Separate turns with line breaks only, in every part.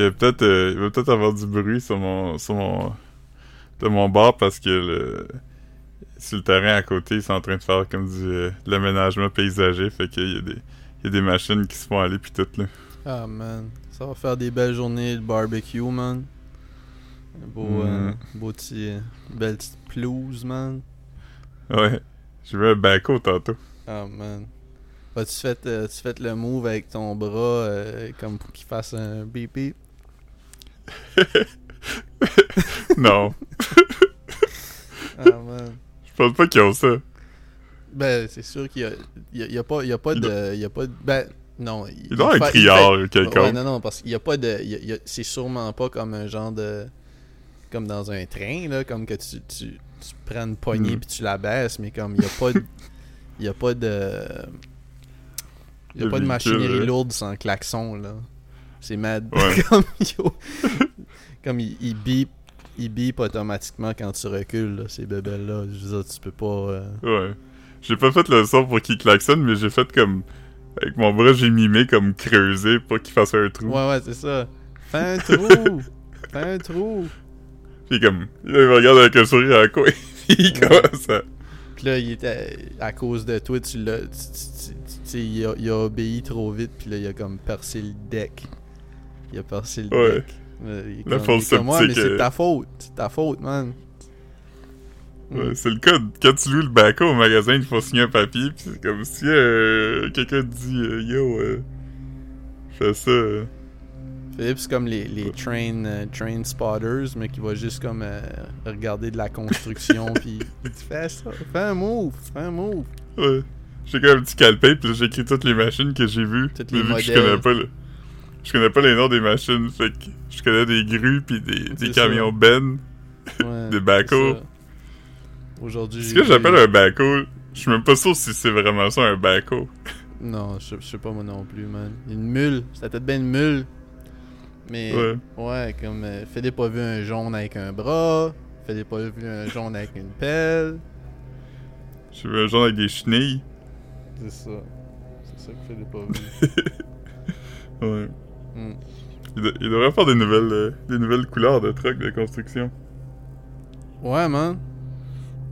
il va peut-être euh, il va peut-être avoir du bruit sur mon sur mon de mon bord parce que le sur le terrain à côté, ils sont en train de faire comme du euh, de l'aménagement paysager, fait qu'il y a des il y a des machines qui se font aller puis tout là.
Ah, man. Ça va faire des belles journées de barbecue, man. Un beau,
Mm.
euh, beau petit, euh, belle petite pelouse, man.
Ouais. J'ai vu un baco tantôt.
Ah, man. Euh, tu fait le move avec ton bras euh, comme pour qu'il fasse un beep beep?
non.
Ah, man.
Je pense pas qu'ils ont ça.
Ben, c'est sûr qu'il y a, il y a, il y a pas, il y a pas
Il
de, il y a pas de, ben, non.
Il doit un criard quelconque.
Ouais, non, non, parce qu'il y a pas de, il c'est sûrement pas comme un genre de, comme dans un train, là, comme que tu, tu, tu prends une poignée
Mm.
puis tu la baisses, mais comme il y a pas de, il y a pas de, il y a pas de machinerie lourde sans klaxon, là. C'est mad.
Ouais.
comme, yo, comme il, il bip, il bip automatiquement quand tu recules, là, ces bébelles-là. Je veux dire, tu peux pas... euh,
Ouais. J'ai pas fait le son pour qu'il klaxonne, mais j'ai fait comme. Avec mon bras, j'ai mimé comme creuser pour qu'il fasse un trou.
Ouais, ouais, c'est ça. Fais un trou! Fais un trou!
Puis comme. Là, il me regarde avec un sourire à la coin. il commence à.
Puis là, il était. À cause de toi, tu l'as. Tu sais, il a, il a obéi trop vite, puis là, il a comme percé le deck. Il a percé le
Ouais.
deck. Euh, il est
La
comme-
fausse
il est comme, Ouais, mais c'est ta faute. C'est ta faute, man.
Ouais, c'est le cas. Quand tu loues le baco au magasin, il faut signer un papier. Puis c'est comme si euh, quelqu'un te dit euh, Yo, euh, fais ça.
Philippe, c'est comme les, les train, euh, train spotters, mais qui va juste comme euh, regarder de la construction, puis il dit Fais ça, fais un move, fais un move.
Ouais. J'ai comme un petit calepin, puis là, j'ai écrit toutes les machines que j'ai vues.
Toutes les
vu que je
modèles.
connais pas le. Je connais pas les noms des machines, fait que je connais des grues puis des, des camions Ben.
Ouais,
Des backhoes.
Aujourd'hui,
Ce que j'appelle un backhoe, je suis même pas sûr si c'est vraiment ça un backhoe.
Non, je, je sais pas moi non plus, man. Une mule, ça peut-être bien une mule. Mais
Ouais.
ouais, comme euh, Philippe a vu un jaune avec un bras, Philippe a vu un jaune avec une pelle.
J'ai vu un genre avec des chenilles.
C'est ça. C'est ça que Philippe a vu.
Ouais.
Hmm.
Il, de- il devrait faire des nouvelles, euh, des nouvelles couleurs de trucks de construction.
Ouais, man.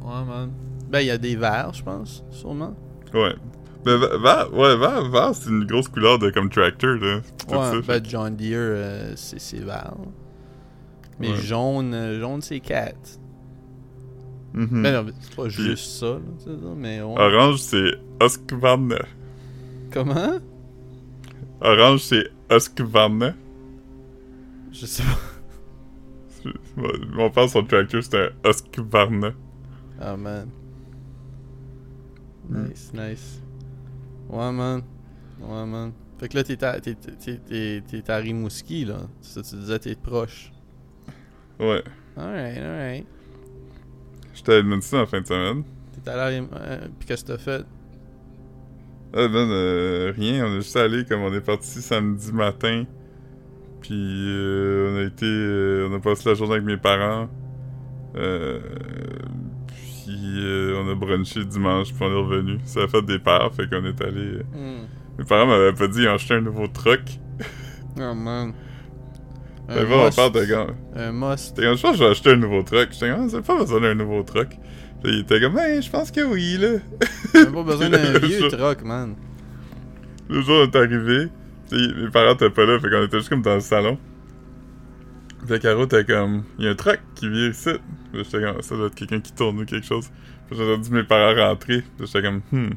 Ouais, man. Ben, il y a des verts, je pense, sûrement.
Ouais. Ben, va- vert, ouais, vert, vert, c'est une grosse couleur de comme tractor, là. Tout
Ouais,
ça,
ben, John Deere, euh, c'est c'est vert. Mais
Ouais.
jaune, euh, jaune c'est 4.
Mhm.
Ben non, c'est pas
Puis-
juste ça, là, c'est ça, mais ouais.
Orange, c'est Husqvarna.
Comment?
Orange, c'est Husqvarna.
Je sais pas.
Mon père, son tractor, c'était un Husqvarna.
Ah, man.
Mm.
Nice, nice. Ouais, man. Ouais, man. Fait que là, t'es à, t'es, t'es, t'es, t'es à Rimouski, là. Ça, tu disais, t'es proche.
Ouais.
Alright, alright.
J'étais à Edmonton en fin de semaine.
T'es allé à Rim... euh, Pis qu'est-ce que t'as fait?
Ah ben, euh, rien, on est juste allé comme on est parti samedi matin. Puis euh, on a été. euh, on a passé la journée avec mes parents. Euh, puis euh, on a brunché dimanche, puis on est revenu. Ça a fait des peurs, fait qu'on est allé. euh,
Hmm.
Mes parents m'avaient pas dit, ils ont acheté un nouveau truck.
Oh, man.
Fait
Un
bon, on parle de gars.
Un must.
Comme, je pense que je vais acheter un nouveau truck. J'étais comme, Ah, c'est pas besoin d'un nouveau truck. Puis il était comme, ben, je pense que oui, là.
T'as pas besoin d'un vieux truck, man.
Le jour on est arrivé, pis mes parents étaient pas là, fait qu'on était juste comme dans le salon. Puis Caro était comme, il y a un truck qui vient ici. Puis j'étais comme, ça doit être quelqu'un qui tourne ou quelque chose. Puis j'ai entendu mes parents rentrer. Puis j'étais comme, hmm.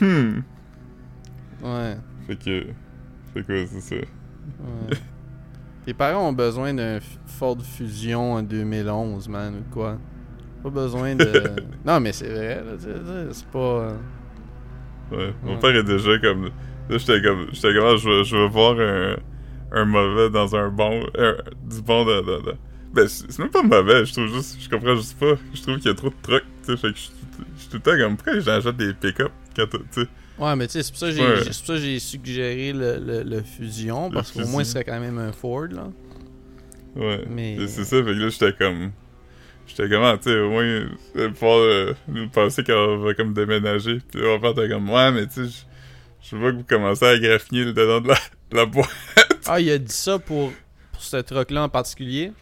Hmm.
Ouais.
Fait que, fait que ouais, c'est ça?
Ouais. Tes parents ont besoin d'un Ford Fusion en 2011, man, ou quoi? Pas besoin de... non, mais c'est vrai, là, tu sais, c'est pas... euh,
Ouais. Mon
Ouais.
père est déjà comme, là j'étais comme, j'étais comme, ah, je veux, je veux voir un, un mauvais dans un bon, un- du bon de, de, de- Ben, c'est même pas mauvais, je trouve juste, je comprends juste pas. Je trouve qu'il y a trop de trucs, tu sais, fait que je suis tout- je suis tout le temps comme, pourquoi achètent des pick-up quand tu sais?
Ouais, mais tu sais, c'est pour ça que j'ai
Ouais.
c'est pour ça j'ai suggéré le, le, le Fusion, parce qu'au moins, ce serait quand même un Ford, là.
Ouais.
Mais-
C'est ça, fait que là, j'étais comme. J'étais comme, ah, tu sais, au moins, pouvoir euh, nous penser qu'on va comme déménager. Puis là, mon père était comme, ouais, mais tu sais, je- vois que vous commencez à graffiner le dedans de la, de la boîte.
Ah, il a dit ça pour, pour ce truck-là en particulier?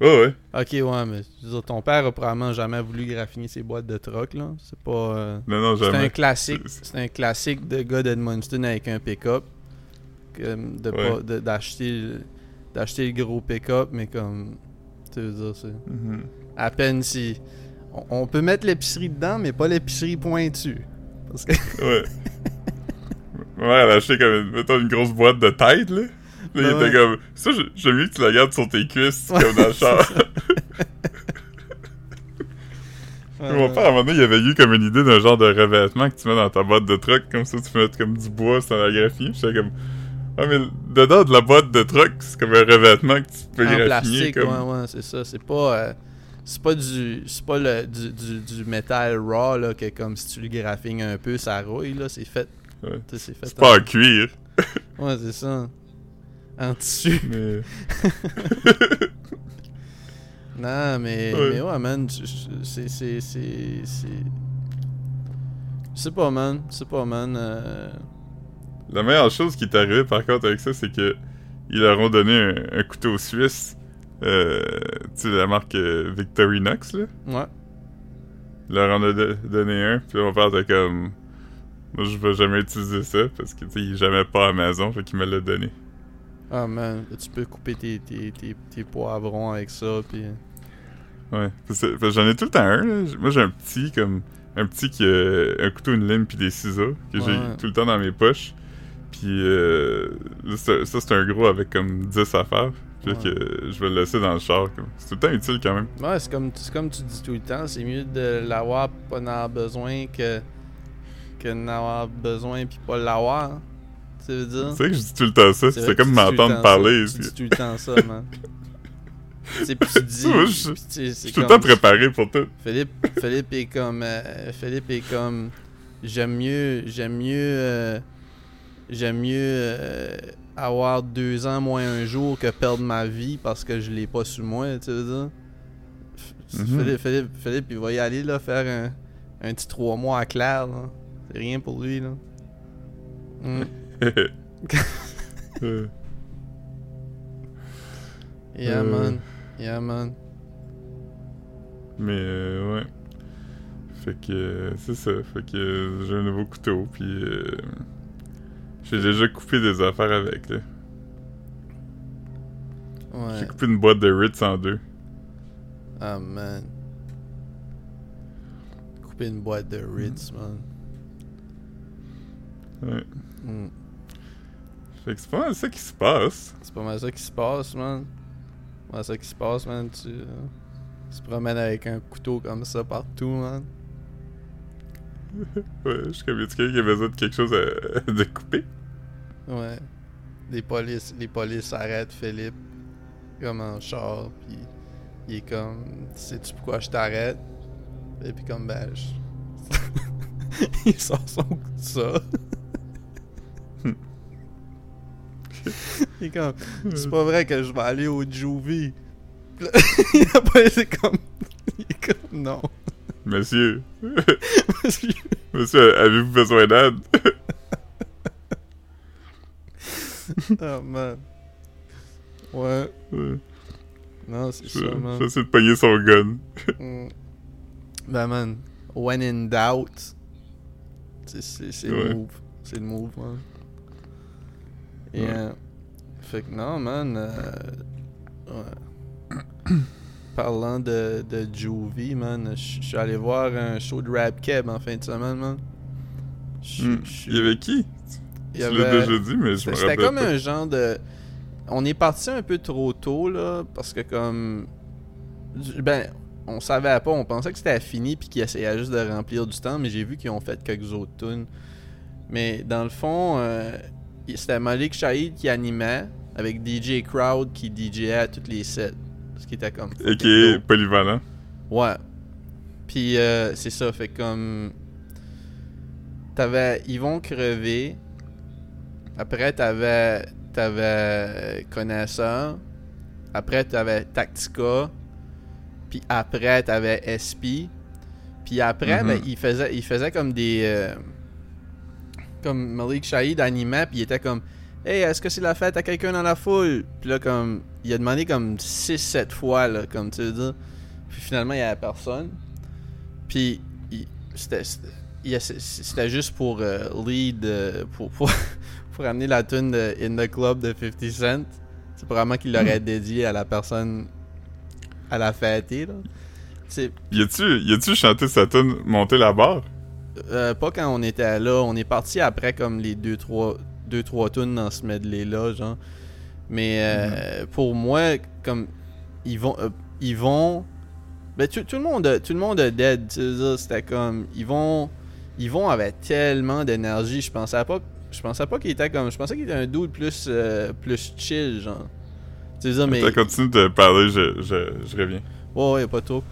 Ouais, ouais.
Ok, ouais, mais dire, ton père a probablement jamais voulu graffiner ses boîtes de truck, là. C'est pas. euh,
Non, non,
C'est un
jamais.
classique.
C'est-
un classique de gars d'Edmundston avec un pick-up.
Ouais.
d'acheter d'acheter le gros pick-up, mais comme. Dire, c'est.
Mhm.
À peine si. On, on peut mettre l'épicerie dedans, mais pas l'épicerie pointue. Parce que.
Ouais. Mère, elle a comme, mettons, une grosse boîte de tête, là. Là, il était
ouais.
comme, ça, je- j'aime mieux que tu la gardes sur tes cuisses,
Ouais,
comme dans le char. Mon père, à un moment donné, il avait eu comme une idée d'un genre de revêtement que tu mets dans ta boîte de truck, comme ça, tu peux mettre comme du bois sans la. Puis j'étais comme, ah, mais dedans de la boîte de truck, c'est comme un revêtement que tu peux
en
graffiner.
plastique,
comme...
ouais, ouais, c'est ça. C'est pas. euh, c'est pas du. C'est pas le, du, du, du métal raw, là, que comme si tu le graphines un peu, ça rouille, là. C'est fait.
Ouais.
C'est fait.
C'est pas en cuir,
Ouais, c'est ça. En tissu.
mais.
Non, mais
Ouais.
mais ouais, man, c'est c'est c'est c'est pas, man, sais pas, man. euh,
La meilleure chose qui est arrivée par contre avec ça, c'est que ils leur ont donné un, un couteau suisse. Euh, tu sais, la marque euh, Victorinox, là.
Ouais.
Ils leur en a do- donné un. Puis mon père était comme. Moi, je vais jamais utiliser ça parce que, tu sais, il est jamais pas maison, fait qu'il me l'a donné.
Ah, man, tu peux couper tes, tes, tes, tes poivrons avec ça, puis
Ouais. Parce que j'en ai tout le temps un, là. Moi, j'ai un petit, comme. Un petit qui a un couteau, une lime, puis des ciseaux que
Ouais.
j'ai tout le temps dans mes poches. Puis euh, c'est- ça, c'est un gros avec comme 10 affaires. Puis là,
Ouais.
que je vais le laisser dans le char. C'est tout le temps utile quand même.
Ouais, c'est comme, c'est comme tu dis tout le temps, c'est mieux de l'avoir pas en avoir besoin que, que d'en avoir besoin puis pas l'avoir. hein. Tu veux dire?
Tu sais que je dis tout le temps ça.
C'est
C'est comme m'entendre parler.
ça. Tu dis tout le temps ça, man. tu sais, puis tu dis.
Moi, je-
puis c'est
suis tout le temps préparé pour tout.
Philippe, Philippe est comme. euh, Philippe est comme. J'aime mieux. J'aime mieux. euh, j'aime mieux euh, avoir deux ans moins un jour que perdre ma vie parce que je l'ai pas sur moi, tu veux dire?
Mhm.
Philippe, Philippe, Philippe, il va y aller là, faire un, un petit trois mois à Claire. C'est rien pour lui, là. Mm.
Euh,
Yeah,
Euh.
man. Yeah, man.
Mais euh, ouais. Fait que c'est ça. Fait que j'ai un nouveau couteau. Puis euh, j'ai déjà coupé des affaires avec. là.
Ouais.
J'ai coupé une boîte de Ritz en deux.
Ah, man. Couper une boîte de Ritz, man.
Ouais.
Mm.
Fait que c'est pas mal ça qui se passe.
C'est pas mal ça qui se passe, man. C'est pas mal ça qui se passe, man. Tu, euh, tu te promènes avec un couteau comme ça partout, man.
Ouais, je suis comme, y a quelqu'un qui a besoin de quelque chose à- de couper?
Ouais. Les polices, les polices arrêtent Philippe comme en char, puis il est comme, sais-tu pourquoi je t'arrête? Et puis comme, ben, je- il sort son ça. il est comme, c'est pas vrai que je vais aller au Juvie. Puis là, La police est comme, il est comme, non.
Monsieur, monsieur, avez-vous besoin d'aide?
oh man. Ouais,
Ouais,
non, c'est ça, man.
J'essaie de pogner son gun.
Mm. Ben man, when in doubt, c'est c'est le
Ouais.
move, c'est le move man. Et euh, fait que non man, euh, ouais. Parlant de de Juvie man, je suis allé voir un show de rap keb en fin de semaine man.
Hmm. Il y avait qui?
il y
Tu l'as
avait-
déjà dit, mais je me
c'était comme
pas.
un genre de. On est parti un peu trop tôt, là, parce que comme. Ben, on savait pas, on pensait que c'était fini puis qu'ils essayaient juste de remplir du temps, mais j'ai vu qu'ils ont fait quelques autres tunes. Mais dans le fond, euh, c'était Malik Shahid qui animait, avec DJ Crowd qui DJait à toutes les sets. Ce qui était comme.
Et qui est polyvalent.
Ouais. Puis euh, c'est ça, fait comme. T'avais Yvon Crevé. Après, t'avais. T'avais Connaisseur. Après, t'avais Tactica. Puis après, t'avais SP. Puis après,
Mhm.
ben, il faisait, il faisait comme des. euh, comme Malik Shahid animait, puis il était comme Hey, est-ce que c'est la fête à quelqu'un dans la foule? Puis là, comme, il a demandé comme 6-7 fois, là, comme tu veux dire. Puis finalement, il y avait personne. Puis, c'était juste pour euh, lead, euh, pour, pour, pour amener la tune de In the Club de 50 Cent. C'est probablement qu'il l'aurait dédié à la personne à la fêtée, là.
Y a-tu, y a-tu chanté sa tune Monter la barre?
euh, pas quand on était là, on est parti après comme les 2-3 deux, trois tunes dans ce medley-là, genre. Mais euh, pour moi, comme ils vont. euh, ils vont. Ben, tout, tout le monde tout le monde a dead, c'était comme. Ils vont. Ils vont avec tellement d'énergie. Je pensais pas. Je pensais pas qu'il était comme. Je pensais qu'il était un dude plus. euh, plus chill, genre. Tu dire, mais.
T'as continué de parler, je, je, je reviens.
Ouais, ouais, pas trop.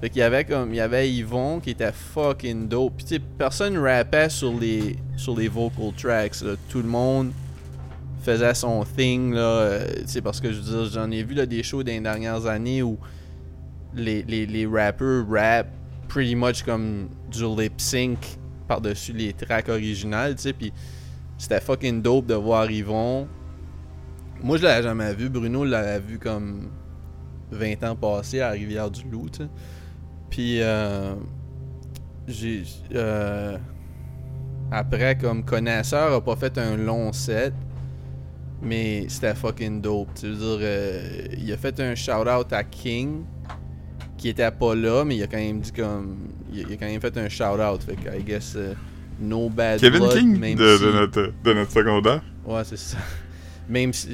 Fait qu'il y avait comme. Il y avait Yvon qui était fucking dope. Puis tu sais, personne rappait sur les. sur les vocal tracks. là. Tout le monde faisait son thing là. euh, sais, parce que je veux dire, j'en ai vu là, des shows les dernières années où les, les, les rappers rap pretty much comme du lip sync par-dessus les tracks originales, sais. Puis c'était fucking dope de voir Yvon. Moi, je l'avais jamais vu. Bruno l'avait vu comme 20 ans passés à Rivière-du-Loup, sais. Puis, euh, j'ai. euh, après, comme connaisseur, a pas fait un long set, mais c'était fucking dope. Tu veux dire, euh, il a fait un shout-out à King, qui était pas là, mais il a quand même dit comme. Il a, il a quand même fait un shout-out, fait que, I guess, euh, no bad
Kevin
blood,
King
même
de,
si-
de notre, de notre secondaire.
Ouais, c'est ça. Même si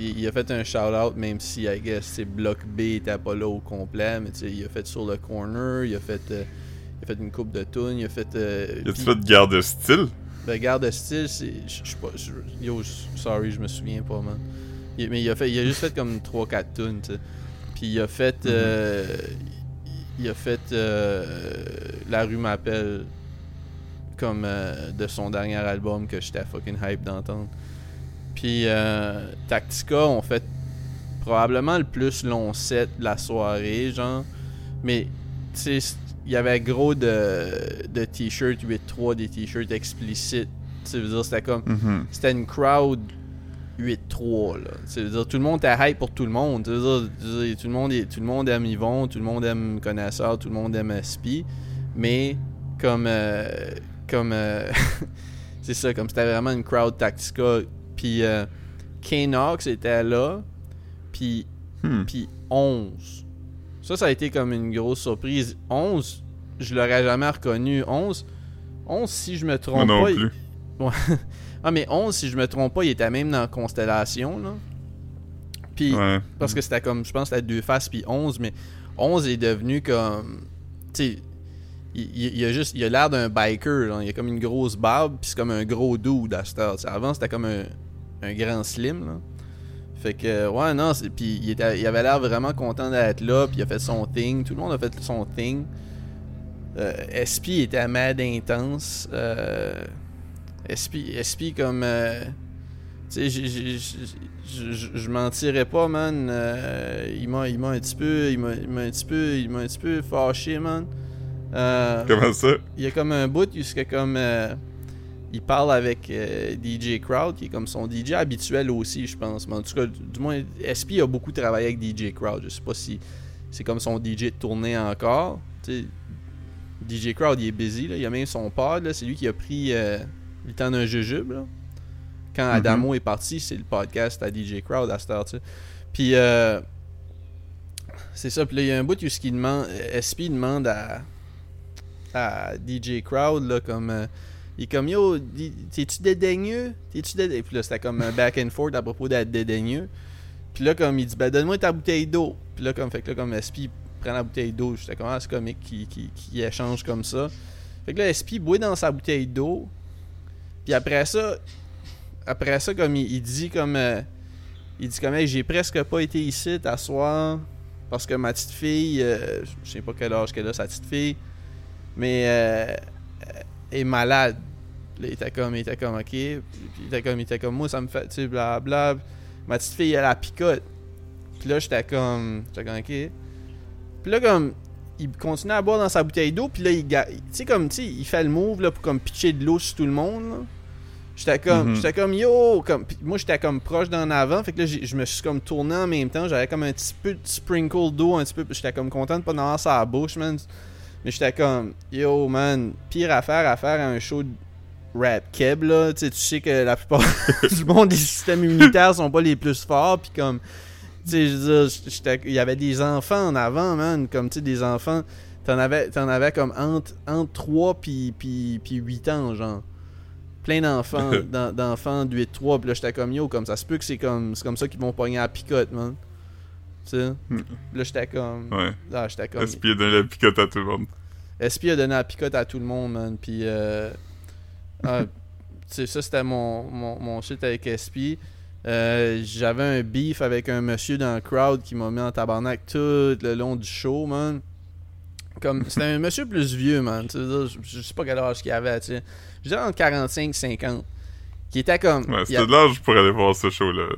il il a fait un shout-out, même si I guess c'est bloc B était pas là au complet, mais il a fait sur le corner, il a fait, euh, il a fait une coupe de tunes, il a fait. Euh,
a-tu
puis-
fait de garde de style?
ben, garde de style, c'est. Je suis pas. Yo, sorry, je me souviens pas, man. Il- mais il a, fait, il a juste fait comme 3-4 tunes, tu sais. Puis il a fait. euh, il a fait. euh, La rue m'appelle. Comme euh, de son dernier album que j'étais fucking hype d'entendre. Puis euh, Tactica ont fait probablement le plus long set de la soirée, genre. Mais, tu sais, il y avait gros de, de t-shirts 8-3, des t-shirts explicites. Tu veux dire, c'était comme.
Mhm.
C'était une crowd 8-3, là. Tu veux dire, tout le monde était hype pour tout le monde. Tu veux dire, tout, le monde est- tout le monde aime Yvon, tout le monde aime Connaisseur, tout le monde aime SP. Mais, comme. euh, comme. euh, c'est ça, comme c'était vraiment une crowd Tactica. Puis, euh, Knox était là. Puis
Hmm.
puis 11. Ça, ça a été comme une grosse surprise. 11, je l'aurais jamais reconnu. 11, 11 si je me trompe
non
pas. il-
plus.
Ah, mais 11, si je me trompe pas, il était même dans Constellation, là. Puis,
Ouais.
parce que c'était comme, je pense c'était deux faces, puis 11, mais 11 est devenu comme. Tu sais, il, a juste. Il a l'air d'un biker. Il a comme une grosse barbe, puis c'est comme un gros dude à cette heure. Avant, c'était comme un, un grand slim, là. Fait que, ouais, non, puis il, était- il avait l'air vraiment content d'être là, puis il a fait son thing. Tout le monde a fait son thing. Euh, SP était mad intense. Euh, SP, SP comme. euh, tu sais, je mentirais pas, man. Euh, il m'a il m'a un petit peu. Il m'a il m'a un petit peu. Il m'a un petit peu fâché, man. Euh,
Comment ça?
il y a comme un bout jusqu'à comme euh, il parle avec euh, DJ Crowd qui est comme son DJ habituel aussi je pense mais en tout cas du, moins SP a beaucoup travaillé avec DJ Crowd je sais pas si c'est comme son DJ de tournée encore DJ Crowd il est busy là. il a même son pod là. c'est lui qui a pris euh, le temps d'un jujube là. quand
Mhm.
Adamo est parti c'est le podcast à DJ Crowd à cette heure puis euh, c'est ça puis là il y a un bout où ce demande SP demande à à DJ Crowd là comme il est comme yo t'es-tu dédaigneux? T'es-tu dédaigneux? Puis là c'était comme un back and forth à propos d'être dédaigneux. Puis là comme il dit ben donne-moi ta bouteille d'eau. Puis là comme fait que là comme SP prend la bouteille d'eau. J'étais comme ah c'est comique qui, qui, qui échange comme ça. Fait que là SP boit dans sa bouteille d'eau. Puis après ça après ça comme il, dit comme euh, il dit comme Hey, j'ai presque pas été ici t'asseoir parce que ma petite fille euh, je sais pas quel âge qu'elle a sa petite fille mais euh, est malade. Là, il était comme, il était comme, ok. Puis il était comme, il était comme, moi, ça me fait, tu sais, blabla. Ma petite fille, elle a la picote. Puis là, j'étais comme, j'étais comme, ok. Puis là, comme, il continue à boire dans sa bouteille d'eau. Puis là, il, tu sais, comme, tu sais, il fait le move, là, pour comme pitcher de l'eau sur tout le monde, là. J'étais comme,
Mhm.
j'étais comme yo, comme, pis moi j'étais comme proche d'en avant, fait que là je me suis comme tourné en même temps, j'avais comme un petit peu de sprinkle d'eau, un petit peu, j'étais comme content de pas en avoir ça à la bouche, man. Mais j'étais comme, yo man, pire affaire à faire à un show de rap keb là, tu sais, tu sais que la plupart du monde, les systèmes immunitaires sont pas les plus forts, puis comme, tu sais, je veux dire, il y avait des enfants en avant, man, comme, tu sais, des enfants, t'en avais, avais comme entre, entre 3 puis, puis, puis 8 ans, genre. Plein d'enfants, d'en- d'enfants de 8-3, puis là, j'étais comme, yo, comme, ça se peut que c'est comme, c'est comme ça qu'ils vont pogner à la picote, man.
Hmm.
Là, j'étais comme,
Ouais.
ah, j'étais comme,
SP a donné la picote à tout le monde?
SP a donné la picote à tout le monde, man? Puis, euh, ah, ça, c'était mon, mon, mon shit avec SP. Euh, J'avais un beef avec un monsieur dans le crowd qui m'a mis en tabarnak tout le long du show, man. Comme, c'était un monsieur plus vieux, man. Je, je sais pas quel âge qu'il avait, tu sais. Je dirais entre 45 et 50. Qui était comme.
Ouais, c'était
a-
de l'âge pour aller voir ce show-là.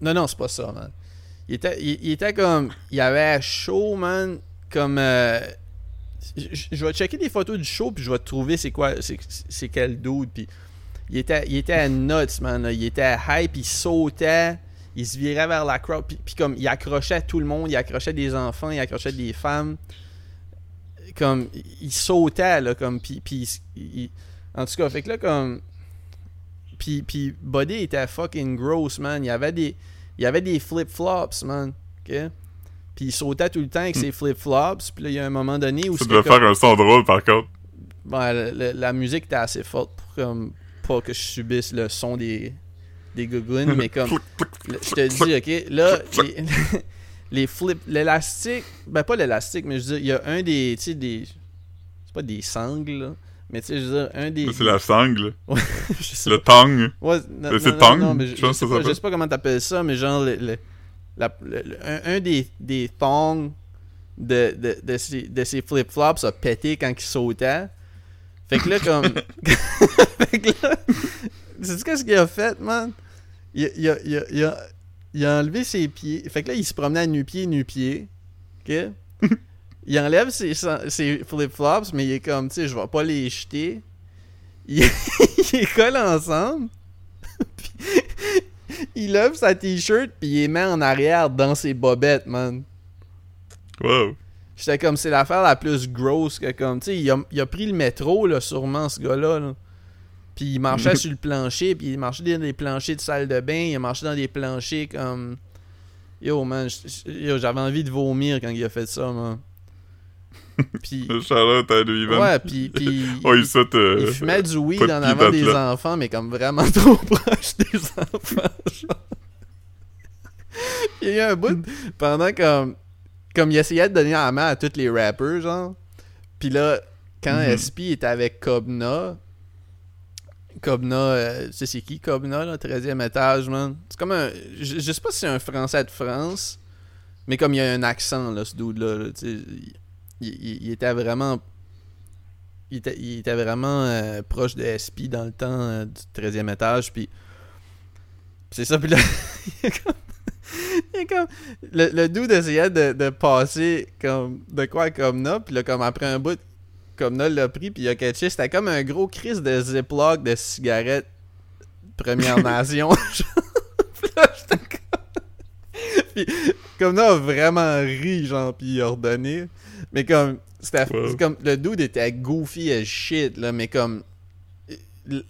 non, non, c'est pas ça, man. Il était, il, il était comme. Il avait chaud, man. Comme. euh, je, vais checker des photos du show, puis je vais trouver c'est quoi. C'est, quel dude. Puis il était, il était nuts, man. là. Il était hype, il sautait. Il se virait vers la crowd. Puis, puis comme, il accrochait tout le monde. Il accrochait des enfants, il accrochait des femmes. Comme, il- sautait, là. Comme, puis, puis en tout cas, fait que là, comme. Puis, puis Buddy était fucking gross, man. Il y avait des, il y avait des flip-flops, man. OK? Puis il sautait tout le temps avec ses flip-flops. Puis là, il y a un moment donné où
Ça
c'était
devait
comme-
faire un son drôle, par contre.
Ouais, le- le- la musique était assez forte pour comme, pas que je subisse le son des, des gougounes, mais comme. le- je te dis, ok, là, les, les flips, l'élastique, ben pas l'élastique, mais je veux dire, il y a un des, tu sais, des. C'est pas des sangles, là, mais tu sais, je veux dire, un des.
C'est la sangle.
je sais
Le tongue.
Ouais,
c'est
non, mais je,
je
sais pas, je
s'appelle.
sais pas comment t'appelles ça, mais genre, le, le- la- le- le- un, un des, des thongs de, de, de ces, de ces flip-flops a pété quand il sautait. Fait que là, comme. fait que là. Sais-tu qu'est-ce qu'il a fait, man? Il, a- il a, il, a, il, a, il a enlevé ses pieds. Fait que là, il se promenait à nu-pied, nu-pied. OK? Il enlève ses, ses flip-flops, mais il est comme, tu sais, je vais pas les jeter. Il, il les colle ensemble. Puis, il lève sa t-shirt, puis il les met en arrière dans ses bobettes, man.
Wow.
J'étais comme, c'est l'affaire la plus grosse que comme, tu sais, il a, il a pris le métro, là, sûrement, ce gars-là. là. Puis il marchait sur le plancher, puis il marchait dans des planchers de salle de bain, il a marché dans des planchers comme... Yo, man, j'avais envie de vomir quand il a fait ça, man. Puis...
Le Charlotte à lui, man.
Ouais, puis... puis
Oh, il saute. euh,
il fumait du weed en avant des enfants, mais comme vraiment trop proche des enfants. genre. Il y a eu un bout pendant comme. Comme il essayait de donner la main à tous les rappers, genre. Puis là, quand
Mhm.
SP était avec Kobna. Kobna, euh, tu sais c'est qui Kobna, là, 13e étage, man? C'est comme un. Je, je sais pas si c'est un français de France, mais comme il y a un accent, là, ce dude-là, là, tu sais. Il, était vraiment il était, il était vraiment euh, proche de SP dans le temps euh, du 13e étage. Puis c'est ça. Puis là, il est comme. il est comme le, le dude essayait de, de passer comme de quoi comme là. Puis là, comme après un bout, comme là l'a pris. Puis il a catché. C'était comme un gros crise de Ziploc de cigarettes Première Nation. Puis là, j'étais comme. Puis comme là, a vraiment ri, genre. Puis il a ordonné. Mais comme. C'était
Wow.
comme le dude était goofy as shit là mais comme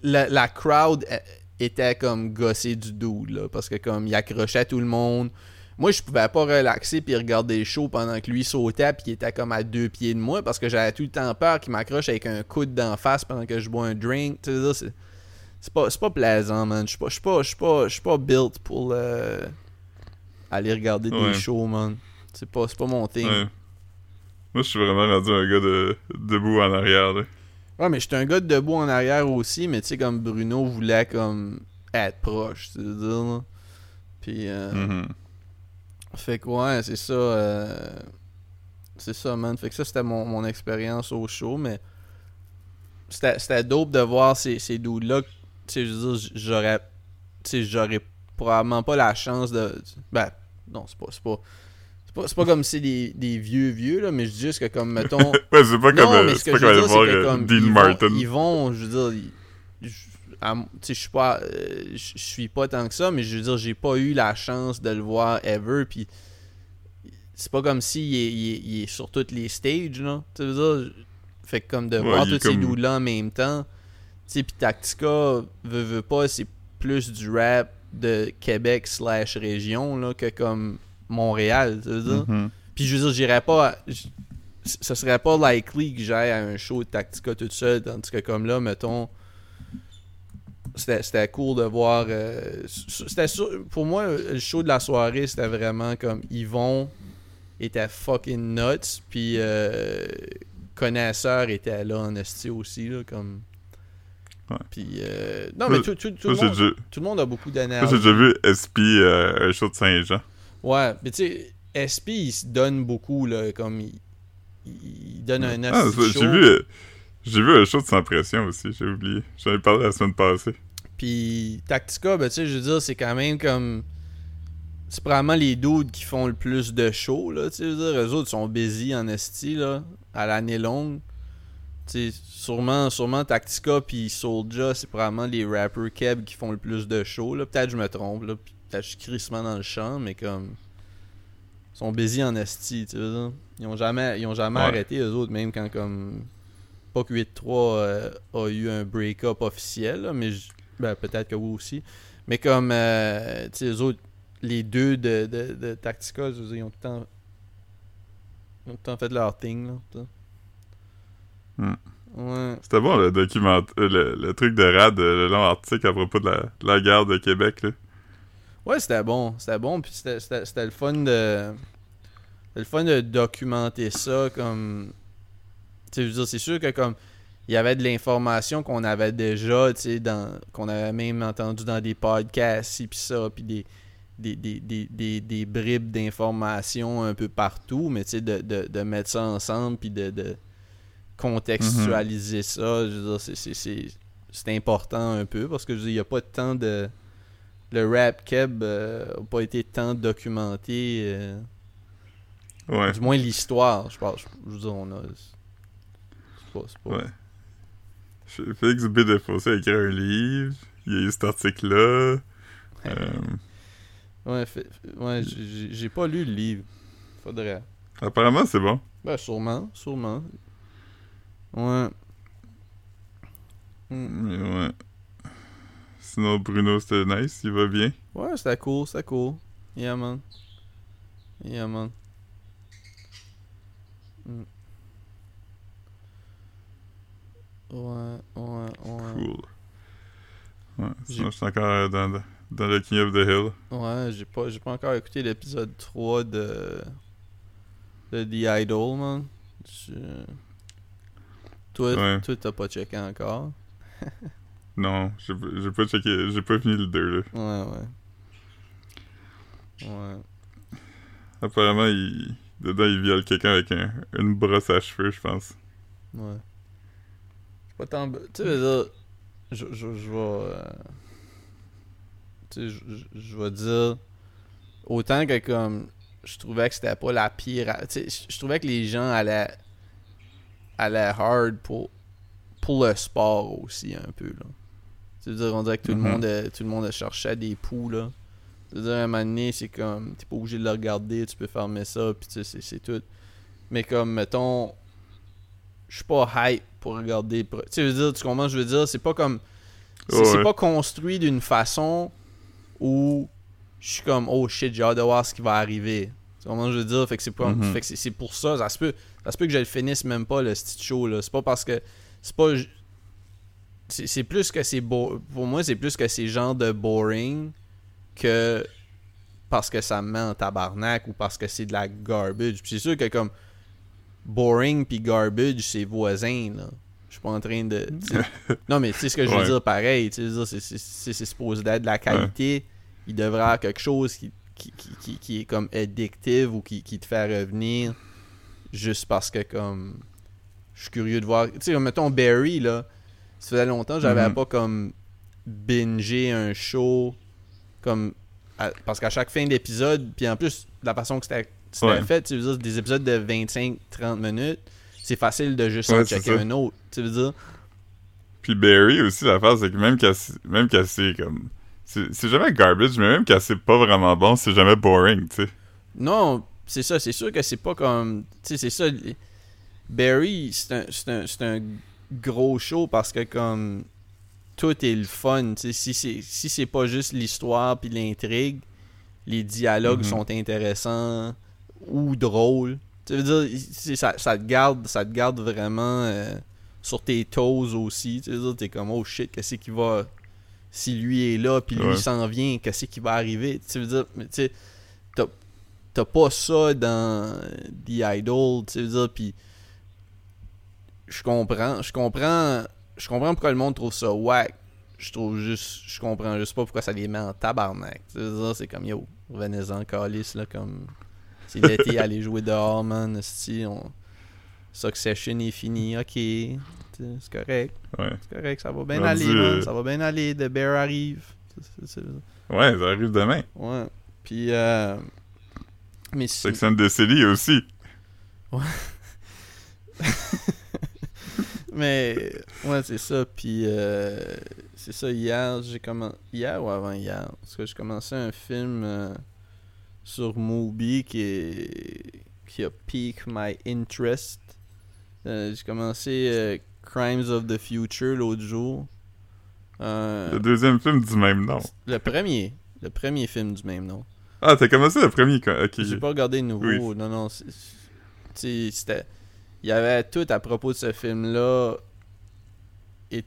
la, la crowd euh, était comme gossée du dude là parce que comme il accrochait tout le monde moi je pouvais pas relaxer puis regarder le show pendant que lui sautait puis il était comme à deux pieds de moi parce que j'avais tout le temps peur qu'il m'accroche avec un coude d'en face pendant que je bois un drink tu sais c'est pas pas plaisant man je suis pas je suis pas je suis pas pas built pour euh, aller regarder
Ouais.
des shows man c'est pas pas mon thing
Ouais. Moi, je suis vraiment rendu un gars de debout en arrière, là.
Ouais, mais j'étais un gars de debout en arrière aussi, mais tu sais, comme Bruno voulait comme être proche, tu veux dire. là. Puis, euh,
Mhm.
fait que ouais, c'est ça. euh, c'est ça, man. Fait que ça, c'était mon, mon expérience au show, mais c'était dope de voir ces, ces dudes-là. Tu sais, je veux dire, j'aurais. Tu sais, j'aurais probablement pas la chance de. Ben, non, c'est pas. C'est pas. C'est pas, pas comme si c'est des, des vieux vieux là, mais je dis juste que comme mettons
Ouais, c'est pas comme,
non,
euh,
mais ce que je veux dire, c'est que
euh,
comme
Dean
ils
Martin.
Vont, ils vont, je veux dire, ils- je- suis pas, euh, je suis pas tant que ça, mais je veux dire, j'ai pas eu la chance de le voir ever, puis c'est pas comme si il est, il est- il est sur toutes les stages, là. Tu veux dire, fait que comme de
Ouais,
voir tous ces
comme-
dudes-là en même temps, tu sais, puis Tactica, veut, veut pas, c'est plus du rap de Québec slash région, là, que comme Montréal, tu veux dire?
Mhm.
Puis je veux dire, j'irais pas. Ce serait pas likely que j'aille à un show de Tactica tout seul, tandis que comme là, mettons. C'était c'était cool de voir. euh, c'était sûr- pour moi, le show de la soirée, c'était vraiment comme Yvon était fucking nuts, puis euh, Connaisseur était là en esti aussi, là, comme. Puis. euh, non, mais tout, tout, tout le monde, tout le monde a beaucoup d'énergie.
j'ai déjà vu SP euh, un show de Saint-Jean.
Ouais, mais tu sais, SP, il se donne beaucoup, là, comme il, il donne un
Ah,
show.
j'ai vu, euh, j'ai vu un show de Sans Pression aussi, j'ai oublié. J'en ai parlé la semaine passée.
Puis Tactica, ben, tu sais, je veux dire, c'est quand même comme. C'est probablement les dudes qui font le plus de shows, là. Tu sais, je veux dire, eux autres sont busy en esti, là, à l'année longue. Tu sais, sûrement, sûrement Tactica puis Soulja, c'est probablement les rappers Keb qui font le plus de shows, là. Peut-être que je me trompe, là. puis Suis crissement dans le champ, mais comme. Ils sont busy en esti, tu veux dire. Ils ont jamais, ils ont jamais
Ouais.
arrêté, eux autres, même quand, comme. Pas que 8-3 euh, a eu un break-up officiel, là, mais. Ben, peut-être que oui aussi. Mais comme, euh, tu sais, eux autres, les deux de, de, de Tactica, je veux dire, ils ont tout le temps. Ils ont tout le temps fait leur thing, là.
Hmm.
Ouais.
C'était bon le document, euh, le, le truc de Rad, euh, le long article à propos de la, de la guerre de Québec, là.
Ouais, c'était bon. C'était bon. Puis c'était- c'était c'était le fun de. c'était le fun de documenter ça comme. Tu veux dire, c'est sûr que comme. Il y avait de l'information qu'on avait déjà, tu sais, dans. qu'on avait même entendu dans des podcasts, ci pis ça, puis des. Des, des, des, des, des bribes d'informations un peu partout, mais tu sais, de, de, de mettre ça ensemble, puis de, de contextualiser ça, je veux dire, c'est- c'est- c'est c'est important un peu, parce que je veux dire, il n'y a pas tant de le rap keb euh, a pas été tant documenté. euh,
Ouais.
Du moins l'histoire, je pense. Je veux dire, on a. C'est pas. pas-
Ouais. Félix B. Defossé a écrit un livre, il y a eu cet article-là. euh,
Ouais, fait- fait- ouais j'ai- pas lu le livre. Faudrait.
apparemment, c'est bon.
Ben, sûrement, sûrement. Ouais.
Mais ouais. Sinon, Bruno, c'était nice, il va bien.
Ouais, c'était cool, c'était cool. Yeah, man. Yeah, man. Hmm. Ouais, ouais, ouais.
Cool. Ouais, sinon, je suis encore dans, le- dans le King of the Hill.
Ouais, j'ai pas, j'ai pas encore écouté l'épisode 3 de, de The Idol, man. Je- Toi,
Ouais.
toi, t'as pas checké encore.
Non, j'ai pas- j'ai pas checké, j'ai pas fini le 2, là.
Ouais, ouais. Ouais.
Apparemment, il, dedans, il viole quelqu'un avec un- une brosse à cheveux, je pense.
Ouais. C'est Pas tant. Tu sais, je veux dire, je, je, je vais. euh, Tu sais, je, vais dire. Autant que comme. Je trouvais que c'était pas la pire. à- Tu sais, je- je trouvais que les gens allaient. allaient hard pour. pour le sport aussi, un peu, là. Tu veux dire, on dirait que tout, le monde euh, tout le monde cherchait des poux, là. Tu veux dire, à un moment donné, c'est comme. T'es pas obligé de le regarder, tu peux fermer ça, puis tu sais, c'est- tout. Mais comme, mettons je suis pas hype pour regarder. Tu sais, veux dire, tu comprends, je veux dire, c'est pas comme. C'est
ouais.
pas construit d'une façon où je suis comme, oh shit, j'ai hâte de voir ce qui va arriver. Tu comprends, je veux dire, fait que c'est pas-
Mhm.
fait que c'est- pour ça, ça se peut. Ça se peut que je le finisse même pas, le style show, là. C'est pas parce que. C'est pas. C'est plus que c'est beau. Pour moi, c'est plus que c'est genre de boring que parce que ça me met en tabarnak ou parce que c'est de la garbage. Puis c'est sûr que comme boring puis garbage, c'est voisin, là. Je suis pas en train de. non, mais tu sais ce que je veux
Ouais.
dire, pareil. Tu sais, c'est- supposé d'être de la qualité. Il devrait y avoir quelque chose qui, qui, qui, qui, qui est comme addictive ou qui, qui te fait revenir juste parce que, comme. Je suis curieux de voir. Tu sais, mettons Barry, là. Ça faisait longtemps que j'avais
Mhm.
pas comme bingé un show comme à- parce qu'à chaque fin d'épisode puis en plus la façon que c'était
Ouais.
fait tu veux dire des épisodes de 25 30 minutes c'est facile de juste
Ouais,
en checker un autre tu veux dire
Puis Barry aussi, l'affaire, c'est que même c'est- même quand c'est comme. C'est jamais garbage, mais même quand c'est pas vraiment bon, c'est jamais boring, tu sais.
Non, c'est ça, c'est sûr que c'est pas comme. Tu sais, c'est ça. les- Barry, c'est un, c'est un, c'est un gros show parce que, comme. Tout est le fun. Si c'est si c'est pas juste l'histoire puis l'intrigue, les dialogues
Mhm.
sont intéressants ou drôles. Tu veux dire, ça, ça te garde, ça te garde vraiment euh, sur tes toes aussi. Tu veux dire, t'es comme, oh shit, qu'est-ce qui va. Si lui est là, puis lui
Ouais.
s'en vient, qu'est-ce qui va arriver? Tu veux dire, mais tu sais, t'as t'as pas ça dans The Idol, tu veux dire, puis je comprends, je comprends, je comprends pourquoi le monde trouve ça whack. Je trouve juste, je comprends juste pas pourquoi ça les met en tabarnak. C'est comme yo, revenez-en calice là, comme c'est l'été, aller jouer dehors, man. esti, on... Succession est fini, ok, c'est correct,
Ouais.
c'est correct, ça va bien
Rendu,
aller, man,
euh,
ça va bien aller. The Bear arrive.
Ouais, ça arrive demain.
Ouais. Puis, euh... Mais si-
Sex and the City aussi.
Mais, ouais, c'est ça. Puis, euh, c'est ça. Hier, j'ai commencé. Hier ou avant hier? Parce que j'ai commencé un film euh, sur Mubi qui, est... qui a piqué my interest. Euh, j'ai commencé Crimes of the Future l'autre jour.
Le deuxième film du même nom.
le premier. Le premier film du même nom.
Ah, t'as commencé le premier, quoi. Ok.
J'ai pas regardé le nouveau.
Oui.
Non, non. C'était. Il y avait tout à propos de ce film-là. Et,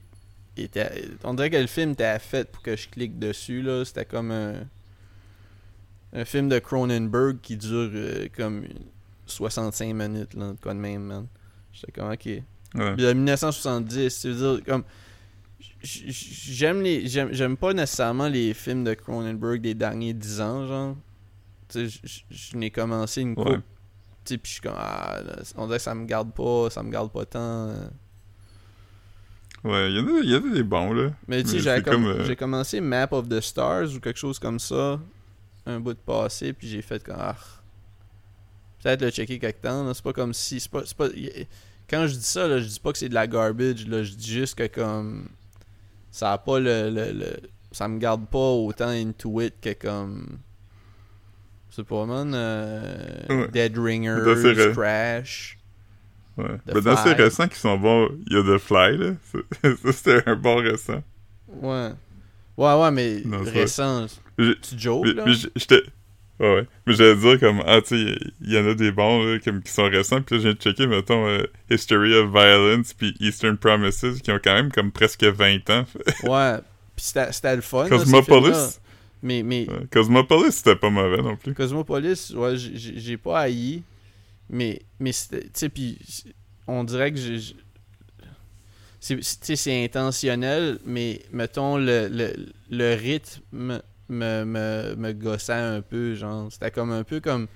on dirait que le film était fait pour que je clique dessus. là. C'était comme un. Un film de Cronenberg qui dure euh, comme 65 minutes. Là, de quoi de même, man. J'étais comme, ok.
Ouais.
De 1970, tu veux dire, comme. J'aime les. J'aime pas nécessairement les films de Cronenberg des derniers 10 ans, genre. Tu sais, je n'ai commencé une coupe.
Ouais.
Puis je suis comme. Ah, là, on dirait que ça me garde pas, ça me garde pas tant. euh.
Ouais, il y, en a- il y a des bons, là.
Mais tu sais,
euh,
j'ai commencé Map of the Stars ou quelque chose comme ça, un bout de passé, puis j'ai fait comme. Ah, Peut-être le checker quelque temps. C'est pas comme si. c'est pas, c'est pas, y- quand je dis ça, là, je dis pas que c'est de la garbage, là. Je dis juste que comme. Ça a pas le. le, le- ça me garde pas autant into it que comme. C'est pas, man. euh,
Ouais.
Dead Ringers, Crash.
Ouais.
The
Ben, dans ces récents qui sont bons, il y a The Fly, là. Ça, c'était un bon récent.
Ouais. Ouais, ouais, mais
Non,
récent.
J'ai-
Tu jokes,
Mais,
là?
mais j'étais. Ouais, ouais. Mais j'allais dire comme, ah, tu sais, il y en a des bons, là, comme, qui sont récents. Puis là, je viens de checker, mettons, euh, History of Violence puis Eastern Promises, qui ont quand même comme presque 20 ans.
Ouais. Puis c'était le fun. là.
Cosmopolis.
Mais, mais
Ouais. Cosmopolis, c'était pas mauvais non plus.
Cosmopolis, ouais, j'ai- pas haï. Mais, mais c'était- tu sais, puis on dirait que j'ai. c'est- c'est- tu sais, c'est intentionnel, mais mettons, le, le, le rythme me, me, me gossait un peu, genre. C'était comme un peu comme.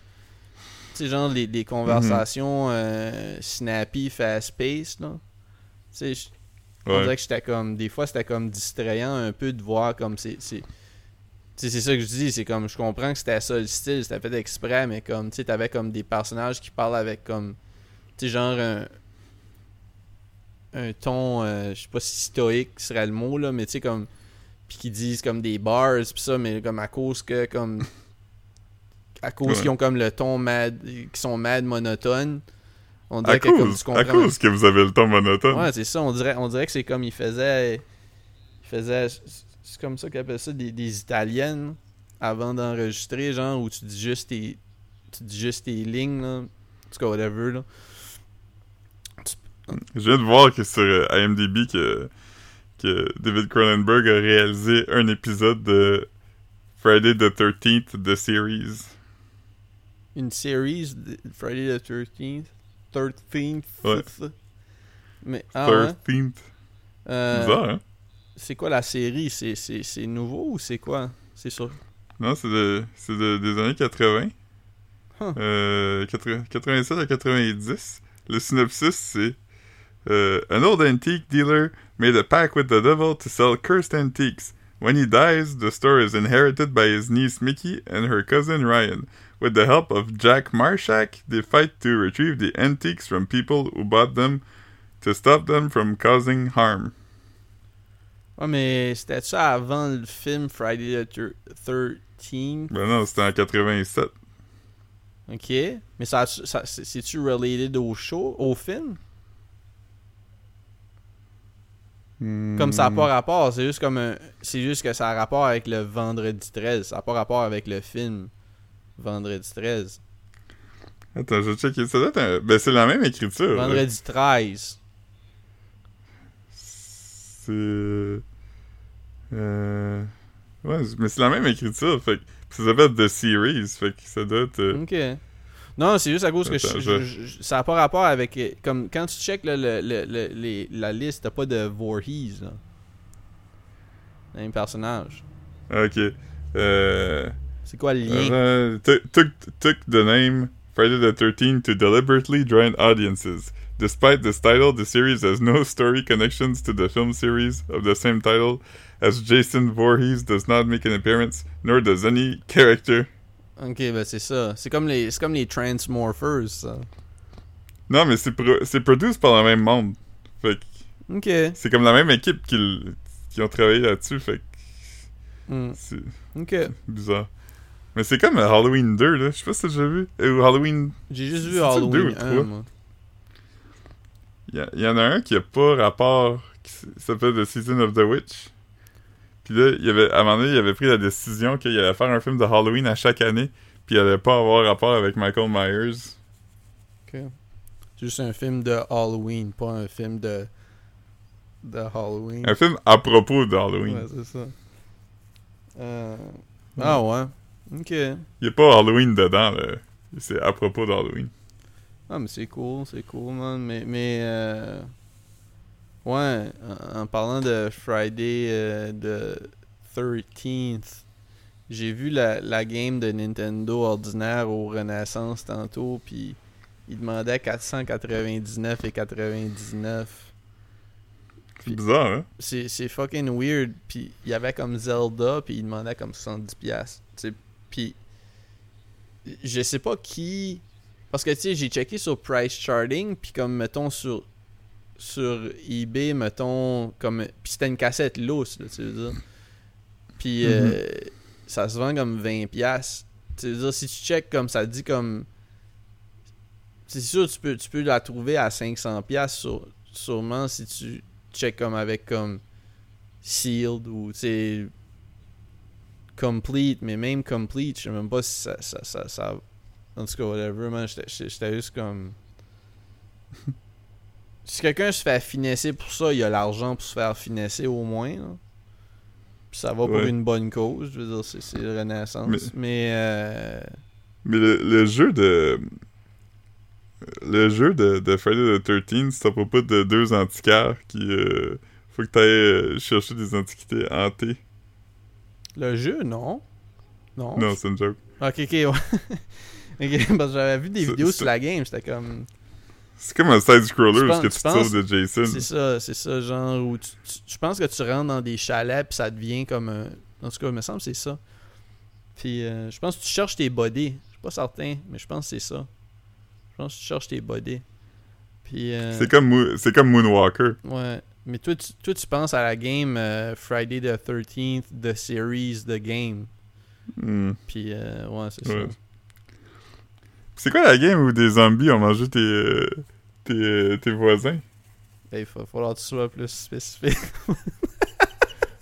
Tu sais, genre, les, les conversations euh, snappy, fast-paced, là. Tu sais, on
Ouais.
dirait que j'étais comme. Des fois, c'était comme distrayant un peu de voir comme c'est. C'est- tu sais, c'est ça que je dis, c'est comme. Je comprends que c'était ça le style, c'était fait exprès, mais comme. Tu sais, t'avais comme des personnages qui parlent avec comme. Tu sais, genre un. Un ton. euh, je sais pas si stoïque serait le mot, là, mais tu sais, comme. Puis qui disent comme des bars, pis ça, mais comme à cause que, comme. À cause
Ouais.
qu'ils ont comme le ton mad. qui sont mad monotones. On
À
dirait que comme
cause,
tu comprends.
à cause que vous avez le ton monotone.
Ouais, c'est ça. On dirait, on dirait que c'est comme il faisait. Il faisait. C'est comme ça qu'ils appellent ça des, des italiennes avant d'enregistrer, genre, où tu dis juste tes. Tu dis juste tes lignes, là. En tout cas, whatever, là.
Je viens de voir que sur euh, IMDb que, que David Cronenberg a réalisé un épisode de Friday the 13th de series.
Une series, de Friday the 13th. 13th.
Ouais.
Mais, ah ouais.
13th.
Euh,
Bizarre, hein?
C'est quoi la série? C'est- C'est c'est nouveau ou c'est quoi? C'est sûr.
Non, c'est de, c'est de- des années 80.
Huh.
Euh, 80 87 à 90. Le synopsis, c'est euh, An old antique dealer made a pact with the devil to sell cursed antiques. When he dies, the store is inherited by his niece Mickey and her cousin Ryan. With the help of Jack Marshak, they fight to retrieve the antiques from people who bought them to stop them from causing harm.
Ouais, mais c'était ça avant le film Friday the 13th?
Ben non, c'était en 87.
Ok. Mais ça, ça c'est-tu related au show, au film? Comme ça n'a pas rapport, c'est juste comme un... C'est juste que ça a rapport avec le vendredi 13. Ça n'a pas rapport avec le film Vendredi 13.
Attends, je vais checker. Ça doit être un... Ben, c'est la même écriture.
Vendredi 13.
C'est... Euh... Ouais, mais c'est la même écriture, fait que... Ça s'appelle The Series, fait que ça doit être...
Euh, ok. Non, c'est juste à cause que je, ça n'a pas rapport avec. Comme quand tu check le, le, la liste, t'as pas de Voorhees. Là. Un personnage.
Ok. Euh...
C'est quoi le lien?
Uh, took, took the name Friday the 13th to deliberately draw in audiences. Despite this title, the series has no story connections to the film series of the same title, as Jason Voorhees does not make an appearance, nor does any character
Ok, ben c'est ça. C'est comme les, c'est comme les Transmorphers, ça.
Non, mais c'est, pro c'est produit par le même monde. Fait que
Ok.
C'est comme la même équipe qui, qui ont travaillé là-dessus, fait
que... Mm.
C'est
ok.
bizarre. Mais c'est comme Halloween 2, là. Je sais pas si t'as déjà vu. Ou Halloween...
J'ai juste vu Halloween 1, moi.
Il y, y, en a un qui a pas rapport... qui s'appelle The Season of the Witch. Puis là, il avait, à un moment donné, il avait pris la décision qu'il allait faire un film de Halloween à chaque année, puis il allait pas avoir rapport avec Michael Myers.
Ok. Juste un film de Halloween, pas un film de. de Halloween.
Un film à propos de Halloween.
Ouais, c'est ça. Euh... Ah ouais. Ok. Il
n'y a pas Halloween dedans, là. C'est à propos d'Halloween.
Ah, mais c'est cool, c'est cool, man. Mais. mais euh... Ouais, en, parlant de Friday euh, de 13th, j'ai vu la, la, game de Nintendo ordinaire au Renaissance tantôt, puis il demandait 499 et 99.
C'est bizarre, hein?
C'est fucking weird. Puis il y avait comme Zelda, puis il demandait comme 70$. Puis je sais pas qui. Parce que tu sais, j'ai checké sur Price Charting, puis comme mettons sur sur eBay, mettons, comme. Puis c'était une cassette lousse, là, tu veux dire. Puis mhm. euh, ça se vend comme 20$. Tu veux dire, si tu check comme ça dit comme. C'est sûr, tu peux, tu peux la trouver à 500$, sur, sûrement si tu check comme avec comme. Sealed ou, tu sais. Complete, mais même complete, je sais même pas si ça. ça, ça, ça en tout cas, whatever, man, j'étais juste comme. si quelqu'un se fait finesser pour ça, il a l'argent pour se faire finesser au moins. Puis ça va pour une bonne cause. Je veux dire, c'est Renaissance. Mais. Euh,
mais, le, jeu de. Le jeu de, de Friday the 13 c'est à propos de deux antiquaires qui. Euh, faut que tu ailles euh, chercher des antiquités hantées.
Le jeu, non. Non.
Non, c'est une joke.
Ok, ok, ouais. ok, parce que j'avais vu des vidéos sur la game, c'était comme.
C'est comme un side-scroller parce que tu, sauves de Jason.
C'est ça, c'est ça, genre où tu, tu, penses que tu rentres dans des chalets puis ça devient comme un... En tout cas, il me semble que c'est ça. Puis euh, je pense que tu cherches tes bodies. Je suis pas certain, mais je pense que c'est ça. Je pense que tu cherches tes bodies. Puis... Euh,
c'est comme, c'est comme Moonwalker.
Ouais. Mais toi tu, toi, tu penses à la game euh, Friday the 13th, The Series, The Game.
Hmm.
Puis, ouais, c'est ça.
C'est quoi la game où des zombies ont mangé tes, euh, tes, euh, tes voisins?
Ben, il va falloir que tu sois plus spécifique.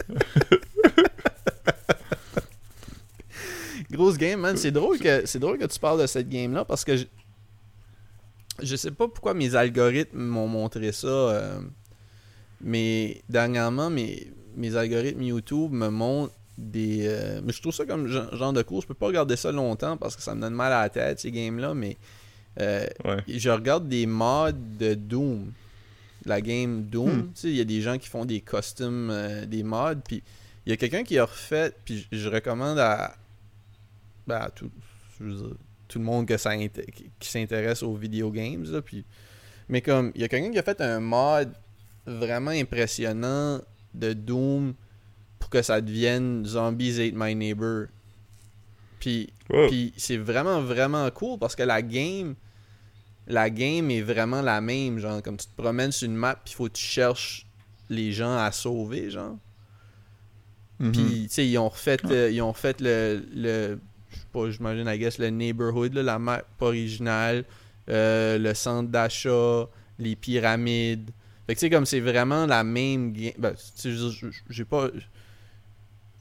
Grosse game, man. C'est drôle que c'est drôle que tu parles de cette game là parce que je, je sais pas pourquoi mes algorithmes m'ont montré ça. Euh, mais dernièrement, mes, mes algorithmes YouTube me montrent des. Euh, mais je trouve ça comme genre de cours. Je peux pas regarder ça longtemps parce que ça me donne mal à la tête, ces games-là. Mais euh, je regarde des mods de Doom. La game Doom. Hmm. Il y a des gens qui font des costumes, euh, des mods. Puis il y a quelqu'un qui a refait. Puis je recommande à, ben, tout, tout, le monde que ça qui s'intéresse aux video games. puis, mais comme il y a quelqu'un qui a fait un mod vraiment impressionnant de Doom que ça devienne Zombies Ate My Neighbor. Puis, puis c'est vraiment, vraiment cool parce que la game, la game est vraiment la même. Genre, comme tu te promènes sur une map, puis il faut que tu cherches les gens à sauver, genre.
Mhm.
Puis, tu sais, ils ont refait, euh, ils ont refait le, le je sais pas, j'imagine, I guess, le neighborhood, là, la map originale, euh, le centre d'achat, les pyramides. Fait que, tu sais, comme c'est vraiment la même game. Ben, j'ai pas.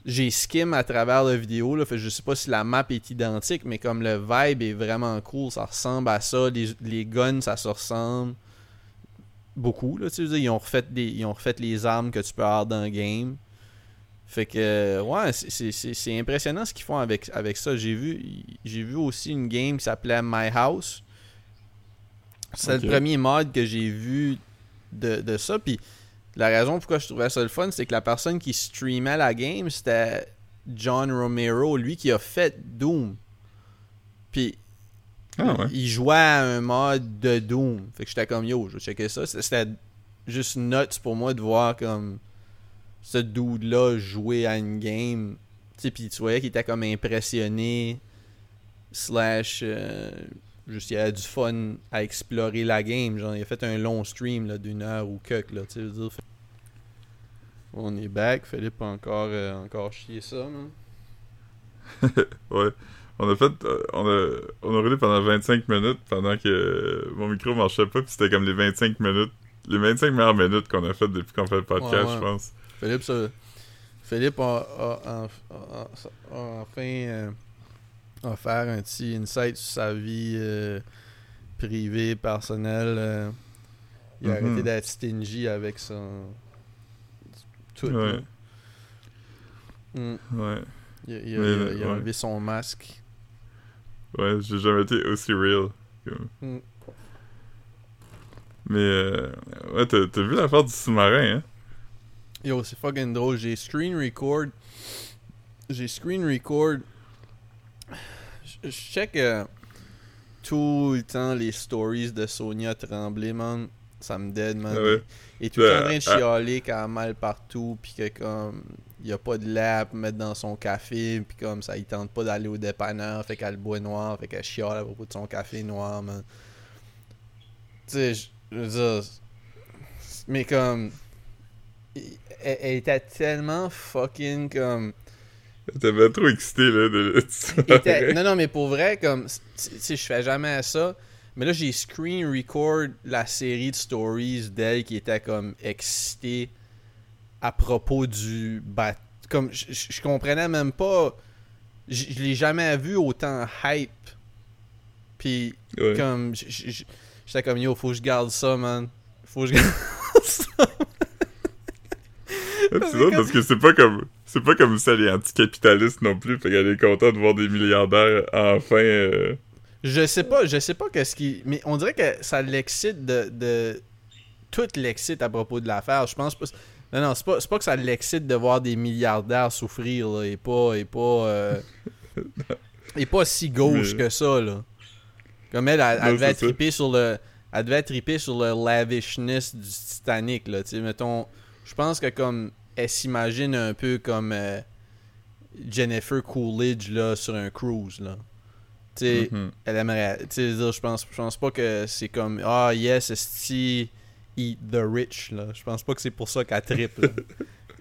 J'ai skim à travers la vidéo, là, fait je sais pas si la map est identique, mais comme le vibe est vraiment cool, ça ressemble à ça, les, les guns, ça se ressemble beaucoup, là, dire, ils ont refait, des, ils ont refait les armes que tu peux avoir dans le game. Fait que, ouais, c'est- impressionnant ce qu'ils font avec, avec ça. J'ai vu, j'ai vu aussi une game qui s'appelait My House. C'est le premier mod que j'ai vu de, de ça. Puis la raison pourquoi je trouvais ça le fun, c'est que la personne qui streamait la game, c'était John Romero, lui qui a fait Doom. Puis
Ah ouais.
il jouait à un mode de Doom. Fait que j'étais comme yo, je vais checker ça. C'était juste nuts pour moi de voir comme ce dude-là jouer à une game. Tu sais, puis tu voyais qu'il était comme impressionné. Slash. euh, juste, il avait du fun à explorer la game. Genre, il a fait un long stream d'une heure ou quelque, là. Tu dire. Fait- On est back. Philippe a encore, euh, encore chié ça, man.
Ouais. On a fait. euh, on, a, on a roulé pendant 25 minutes pendant que euh, mon micro marchait pas, puis c'était comme les 25 minutes. Les 25 meilleures minutes qu'on a fait depuis qu'on fait le podcast,
Ouais, ouais.
je pense.
Philippe, ça- Philippe a, a- a- a- a enfin euh, offert un petit insight sur sa vie euh, privée, personnelle. euh. il a
Mhm.
arrêté d'être stingy avec son. Tout.
Ouais.
Mm.
Ouais.
Il, a- il a,
Mais,
il a- il a
ouais.
enlevé son masque.
Ouais, j'ai jamais été aussi real. comme-
Mm.
Mais, euh, ouais, t'as t'as vu l'affaire du sous-marin, hein?
Yo, c'est fucking drôle. J'ai screen record. J'ai screen record. Je check euh, tout le temps les stories de Sonia Tremblay, man. Ça me dead, man.
Ouais.
Et tout le temps en train de
ah.
chialer qu'elle a mal partout, puis que comme il a pas de lait à mettre dans son café, puis comme ça, il tente pas d'aller au dépanneur, fait qu'elle boit noir, fait qu'elle chiale à propos de son café noir, man. Tu sais, je je veux dire, mais comme elle, elle était tellement fucking comme
T'avais trop excité, là, de
était- non non mais pour vrai comme tu sais je fais jamais ça mais là j'ai screen record la série de stories d'elle qui était comme excitée à propos du bat comme je, comprenais même pas je l'ai jamais vu autant hype. Puis
Ouais.
comme j'étais comme yo faut que je garde ça man. Faut que je garde ça
c'est drôle parce que c'est pas comme c'est pas comme ça elle est anticapitaliste non plus fait qu'elle est contente de voir des milliardaires enfin euh,
Je sais pas, je sais pas qu'est-ce qui. Mais on dirait que ça l'excite de. de... Tout l'excite à propos de l'affaire. Je pense pas. Non, non, c'est pas, pas que ça l'excite de voir des milliardaires souffrir, là. Et pas. Et pas. euh, et pas si gauche
Mais-
que ça, là. Comme elle, elle, elle
Non,
devait
c'est ça.
triper sur le. Elle devait triper sur le lavishness du Titanic, là. Tu sais, mettons. Je pense que comme. Elle s'imagine un peu comme. euh, Jennifer Coolidge, là, sur un cruise, là.
Mhm.
elle aimerait. Je pense, je pense pas que c'est comme Ah, yes, esti, eat the rich, là. Je pense pas que c'est pour ça qu'elle tripe, là.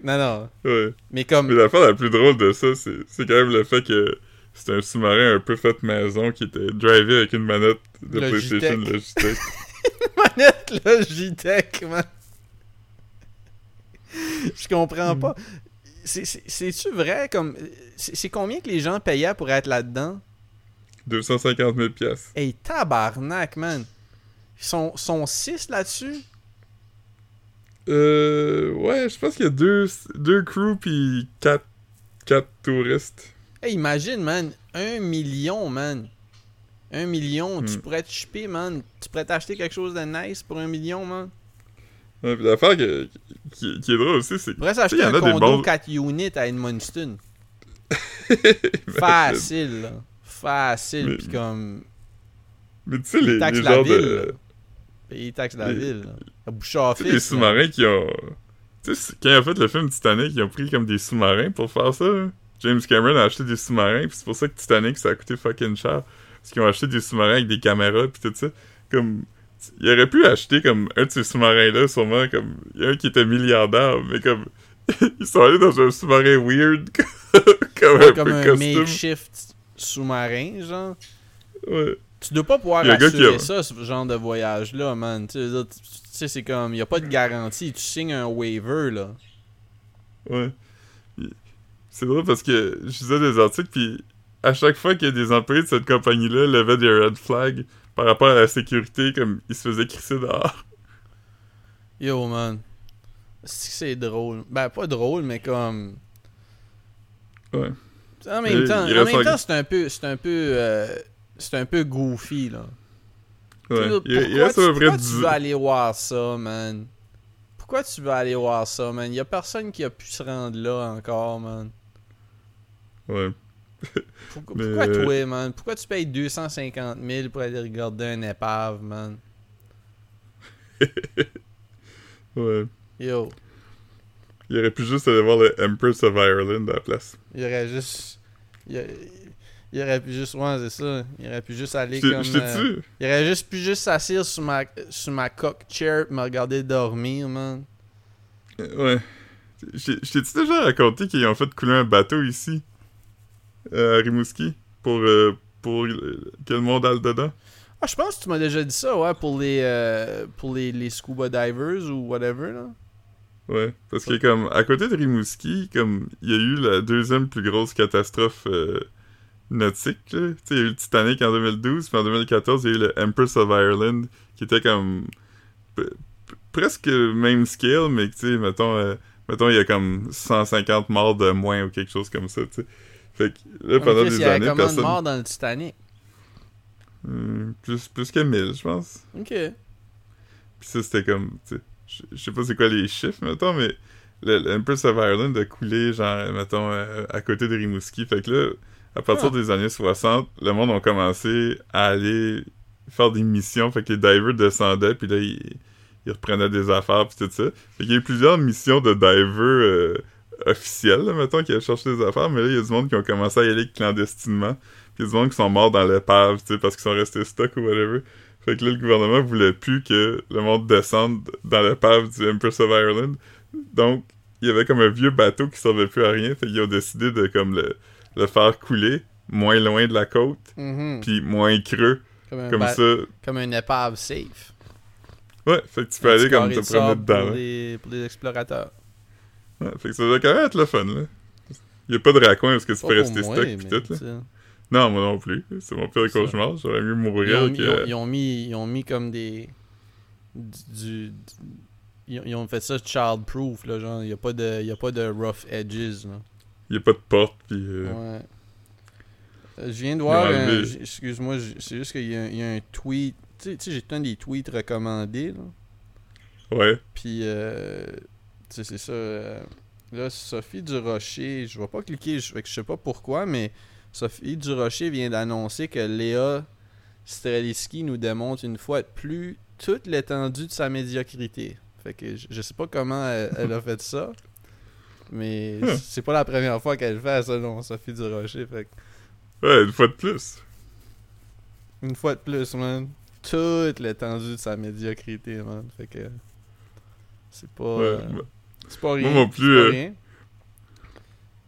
Non, non.
ouais
Mais comme.
mais l'affaire la plus drôle de ça c'est c'est quand même le fait que c'était un sous-marin un peu fait maison qui était drivé avec une manette de PlayStation
Logitech.
Logitech
manette, là, JTech, man. Je comprends pas. C'est- c'est- C'est-tu vrai, comme. C'est combien que les gens payaient pour être là-dedans?
250 000 piastres
Hey, tabarnak, man. Ils sont, sont six là-dessus?
euh ouais je pense qu'il y a deux deux crews puis quatre quatre touristes
Hey, imagine, man, un million, man. Un million, tu
Hmm.
pourrais te chipper, man. Tu pourrais t'acheter quelque chose de nice pour un million, man.
Ouais, puis l'affaire que- qui, qui est drôle aussi c'est
pourrais
en
un condo
bons-
4 units à Edmundston. Facile, là. Facile,
Mais-
pis comme...
mais tu sais les,
la ville,
de
là. Payer taxe la
Les-
ville, là. À Bouchard
les sous-marins qui ont. Tu sais, quand ils ont fait le film Titanic, ils ont pris comme des sous-marins pour faire ça. là. James Cameron a acheté des sous-marins, puis c'est pour ça que Titanic, ça a coûté fucking cher. Parce qu'ils ont acheté des sous-marins avec des caméras, puis tout ça. Comme. Il aurait pu acheter comme un de ces sous-marins-là, sûrement, comme. Il y a un qui était milliardaire, mais comme. ils sont allés dans un sous-marin weird, comme
Ouais,
un
comme
peu
un
costume.
makeshift sous-marin, genre.
Ouais.
Tu dois pas pouvoir
Il
assurer
a-
ça, ce genre de voyage-là, man. Tu sais, c'est comme, y a pas de garantie. Tu signes un waiver, là.
Ouais. Il- C'est drôle parce que je lisais des articles, puis à chaque fois qu'il y a des employés de cette compagnie-là levaient des red flags par rapport à la sécurité, comme ils se faisaient crisser dehors.
Yo, man. C'est drôle? Ben, pas drôle, mais comme...
Ouais.
En même
Il-
temps,
il
temps c'est un peu... C'est un peu... euh, c'est un peu goofy, là.
Ouais. Il, il
pourquoi
reste
tu,
à peu près
pourquoi tu
10
veux aller voir ça, man? Pourquoi tu veux aller voir ça, man? Y a personne qui a pu se rendre là encore, man.
Ouais.
Pourquoi,
Mais,
pourquoi
euh,
toi, man? Pourquoi tu payes 250 000 pour aller regarder un épave, man?
Ouais.
Yo,
Il aurait pu juste aller voir le Empress of Ireland à la place.
il aurait juste... Il, aurait pu juste... Ouais, c'est ça. Il aurait pu juste aller comme...
t'ai
euh, il aurait juste pu juste s'asseoir sur ma, sur ma cock chair et me regarder dormir, man.
Ouais. Je je t'ai-tu déjà raconté qu'ils ont fait couler un bateau ici, euh, à Rimouski, pour, euh, pour euh, que le monde aille dedans?
Ah, je pense que tu m'as déjà dit ça, ouais, pour les, euh, pour les, les scuba divers ou whatever, là.
Ouais, parce que comme à côté de Rimouski, comme il y a eu la deuxième plus grosse catastrophe nautique, là. Tu sais, il y a eu le Titanic en 2012, puis en 2014, il y a eu le Empress of Ireland, qui était comme presque même scale, mais tu sais, mettons, euh, mettons, il y a comme 150 morts de moins ou quelque chose comme ça, tu sais. Fait que là, pendant
il
des
y avait
années,
combien de
personne...
morts dans le Titanic?
Euh, plus, plus que 1000, je pense.
Ok.
Puis ça, c'était comme, tu sais, je sais pas c'est quoi les chiffres, mettons, mais le- l'Empress of Ireland a coulé, genre, mettons, euh, à côté de Rimouski. Fait que là, à partir
Ah.
des années 60, le monde a commencé à aller faire des missions. Fait que les divers descendaient, puis là, ils, ils reprenaient des affaires, puis tout ça. Fait qu'il y a eu plusieurs missions de divers euh, officielles, là, mettons, qui allaient chercher des affaires, mais là, il y a du monde qui ont commencé à y aller clandestinement. Puis il y a du monde qui sont morts dans l'épave, tu sais, parce qu'ils sont restés stuck ou whatever. Fait que là, le gouvernement voulait plus que le monde descende dans l'épave du Empress of Ireland. Donc, il y avait comme un vieux bateau qui servait plus à rien. Fait qu'ils ont décidé de comme le, le faire couler moins loin de la côte,
Mhm.
puis moins creux.
Comme,
ça.
comme une épave safe.
Ouais, fait que tu peux
Un
aller comme te promener dedans.
Pour les, pour les explorateurs.
Ouais, fait que ça doit quand même être le fun, là. Il y a pas de raccoin parce que tu
Pas
peux
pour
rester
moi,
stock pis tout, là. Non, moi non plus. C'est mon pire cauchemar. J'aurais mieux
Ils
mourir
ont,
que...
ils ont- ils ont mis, ils ont mis comme des. Du. du- ils, ont, ils ont fait ça child-proof, là. Genre, il n'y a, pas de- y a pas de rough edges, là.
Il y a pas de porte, pis... euh,
Ouais. Euh, Je viens de voir, un- excuse-moi, c'est juste qu'il y, a un- il y a un tweet. Tu sais- j'ai temps des tweets recommandés, là.
Ouais.
Puis, euh, sais, c'est ça. euh, là, Sophie Durocher, je vais pas cliquer, je, je sais pas pourquoi, mais Sophie Durocher vient d'annoncer que Léa Streliski nous démontre une fois de plus toute l'étendue de sa médiocrité. Fait que je, je sais pas comment elle, elle a fait ça, mais
Hmm.
c'est pas la première fois qu'elle le fait, selon Sophie Durocher. Fait que
Ouais, une fois de plus.
une fois de plus, man, toute l'étendue de sa médiocrité, man. Fait que c'est pas.
Ouais.
euh, c'est pas rien.
mon plus,
c'est pas
euh,
rien.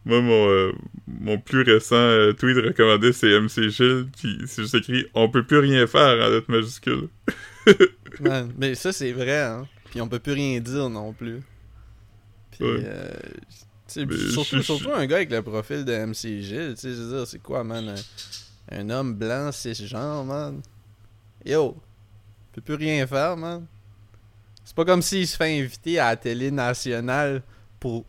Moi, mon, euh, mon plus récent euh, tweet recommandé, c'est MC Gilles, pis c'est juste écrit « On peut plus rien faire » en lettres majuscules.
Man, mais ça, c'est vrai, hein. Puis on peut plus rien dire non plus. Puis,
Ouais.
euh, surtout,
je-
surtout un gars avec le profil de MC Gilles, tu sais, je veux dire, c'est quoi, man? Un, un homme blanc, cisgenre, man? Yo, peut plus rien faire, man. C'est pas comme s'il se fait inviter à la télé nationale pour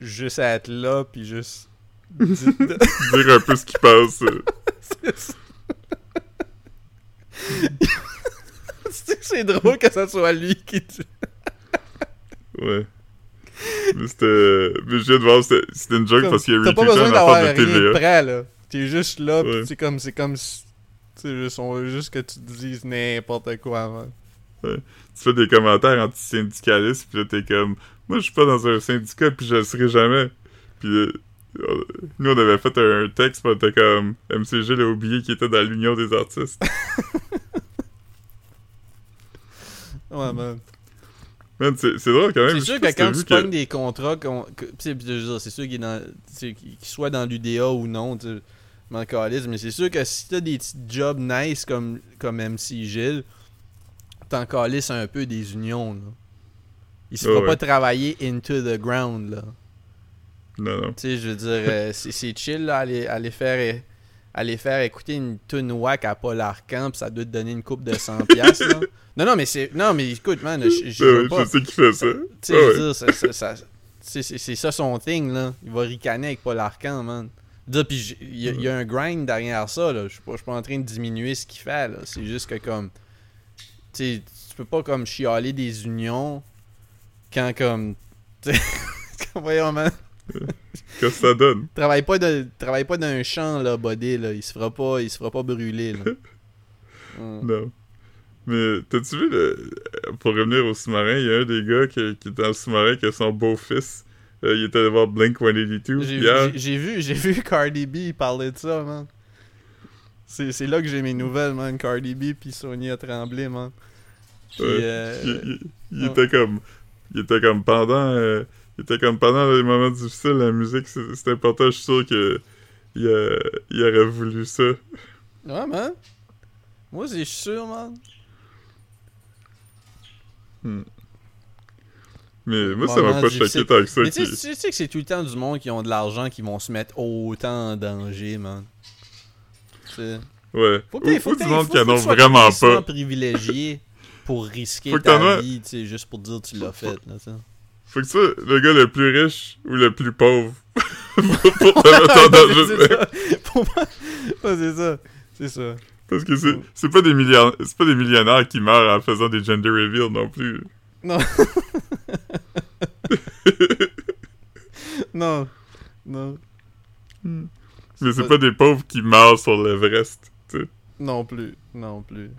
juste être là, puis juste...
Dire un peu ce qui passe. euh.
c'est c'est drôle que ça soit lui qui...
Ouais. Mais c'était... Mais je viens de voir, c'était c'était une joke
Comme,
parce qu'il y a
T'as pas
retweeté
besoin
un
d'avoir
affaire de TVA.
prêt, là. T'es juste là, pis c'est comme, c'est comme. C'est juste, on veut juste que tu te dises n'importe quoi, man.
Tu fais des commentaires anti-syndicalistes, pis là, t'es comme... Moi, je suis pas dans un syndicat, puis je le serai jamais. Puis euh, nous, on avait fait un texte, pis on était comme... MC Gilles a oublié qu'il était dans l'Union des artistes.
Ouais, man.
Man, c'est drôle quand même.
C'est
je
sûr que quand tu pognes des contrats, puis c'est sûr qu'il qu'il soit dans l'UDA ou non, mais c'est sûr que si t'as des petits jobs nice comme, comme MC Gilles, t'en calisses un peu des unions, là. Il se
Ah
fera pas travailler into the ground, là.
Non, non.
Tu sais, je veux dire, euh, c'est chill, là, aller, aller faire... Aller faire écouter une tune whack à Paul Arcand, pis ça doit te donner une coupe de 100 piastres, là. Non, non, mais c'est... Non, mais écoute, man, je, je
Ah
veux
ouais,
pas...
je sais qu'il fait ça?
Tu sais,
Ah
je
ouais.
veux dire, ça, ça, ça- c'est- ça son thing, là. Il va ricaner avec Paul Arcand, man. Dire, Puis il y, a- il y a un grind derrière ça, là. Je suis pas, pas en train de diminuer ce qu'il fait, là. C'est juste que, comme. Tu peux pas, comme, chialer des unions quand, comme. Voyons, man.
Qu'est-ce que ça donne?
Travaille pas, de, travaille pas d'un champ, là, body, là. Il se fera pas, il se fera pas brûler, là. Hum.
Non. Mais t'as-tu vu, le... pour revenir au sous-marin, il y a un des gars qui, qui est dans le sous-marin qui a son beau-fils. Euh, il était allé voir Blink 182
J'ai
hier.
j'ai- j'ai vu, j'ai vu Cardi B parler de ça, man. C'est c'est là que j'ai mes nouvelles, man. Cardi B puis Sonia Tremblay, man.
Ouais.
euh,
Il, il- il
ouais.
était comme. Il était comme pendant. euh, il était comme pendant les moments difficiles, la musique, c'est important. Je suis sûr que. Il, a- il aurait voulu ça.
Ouais, man. Moi, c'est sûr, man.
Mais moi, ça m'a pas choqué tant que ça.
Mais tu sais que c'est tout le temps du monde qui ont de l'argent qui vont se mettre autant en danger, man.
Ouais.
Faut que faut
ou
que
du monde
faut-
qui en
faut
ont
que tu sois
vraiment pas.
privilégié pour risquer
Faut que t'en
ta vie, tu sais, juste pour dire que tu l'as fait, là.
Faut que tu sois le gars le plus riche ou le plus pauvre. pour pour te mettre en danger.
c'est ça. Pour moi- Ouais, c'est ça. C'est ça.
Parce que c'est c'est pas des millionnaires, c'est pas des millionnaires qui meurent en faisant des gender reveals non plus.
Non. non. Non.
Mais c'est
pas-
des pauvres qui meurent sur l'Everest. tu sais.
Non plus. Non plus.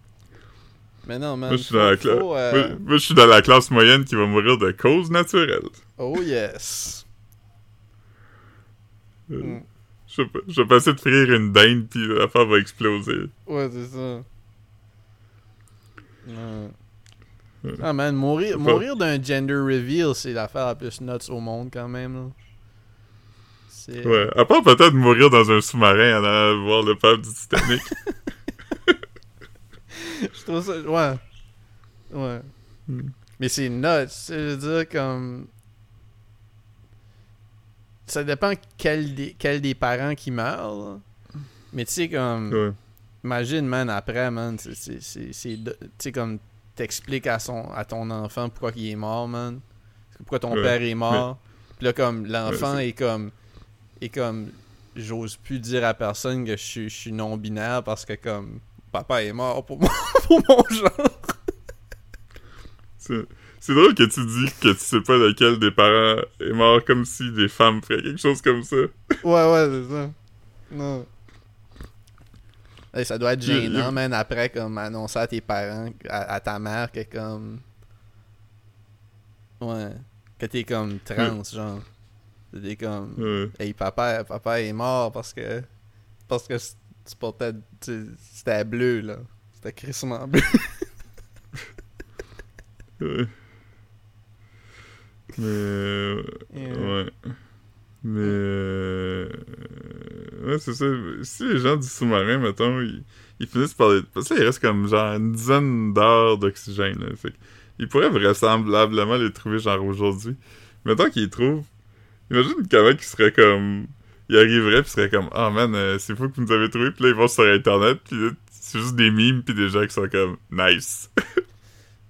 Mais non, man.
Moi, je suis dans la
faut, euh,
Moi, moi, je suis dans la classe moyenne qui va mourir de causes naturelles.
Oh yes.
Euh,
Mm.
Je vais pas- je vais passer de frire une dinde puis l'affaire va exploser.
Ouais, c'est ça. Ah man, mourir, mourir d'un gender reveal, c'est l'affaire la plus nuts au monde quand même. Là. C'est...
Ouais. À part peut-être mourir dans un sous-marin en allant voir le peuple du Titanic.
Je trouve ça. Ouais. Ouais.
Hmm.
Mais c'est nuts. Je veux dire, comme. Ça dépend quel des, quel des parents qui meurt. là. Mais tu sais, comme.
ouais.
Imagine, man, après, man. c'est- Tu sais, comme. T'expliques à, son, à ton enfant pourquoi il est mort, man. Pourquoi ton
Ouais,
père est mort. Puis là, comme. L'enfant
Ouais,
est comme. Est comme. J'ose plus dire à personne que je suis, je suis non-binaire parce que, comme. Papa est mort pour mon, pour mon genre.
C'est c'est drôle que tu dis que tu sais pas lequel des parents est mort comme si des femmes feraient quelque chose comme ça.
Ouais, ouais, c'est ça. Non. Hey, ça doit être gênant, man, après, comme, annoncer à tes parents, à, à ta mère, que comme... Ouais. Que t'es comme trans, genre. T'es comme...
Ouais.
Hey, papa, papa est mort parce que... Parce que tu portais... C'était bleu, là. C'était crissement bleu.
Ouais. Mais... euh, Ouais. Mais... euh, Ouais, c'est ça. Si les gens du sous-marin, mettons, ils, ils finissent par... Les... Parce que là, il reste comme genre une dizaine d'heures d'oxygène. là. Fait ils pourraient vraisemblablement les trouver genre aujourd'hui. Mettons qu'ils les trouvent. Imagine comment ils seraient comme... Ils arriveraient pis seraient comme « Ah man, euh, c'est fou que vous nous avez trouvé. » Puis là, ils vont sur Internet pis là, c'est juste des mimes pis des gens qui sont comme « Nice.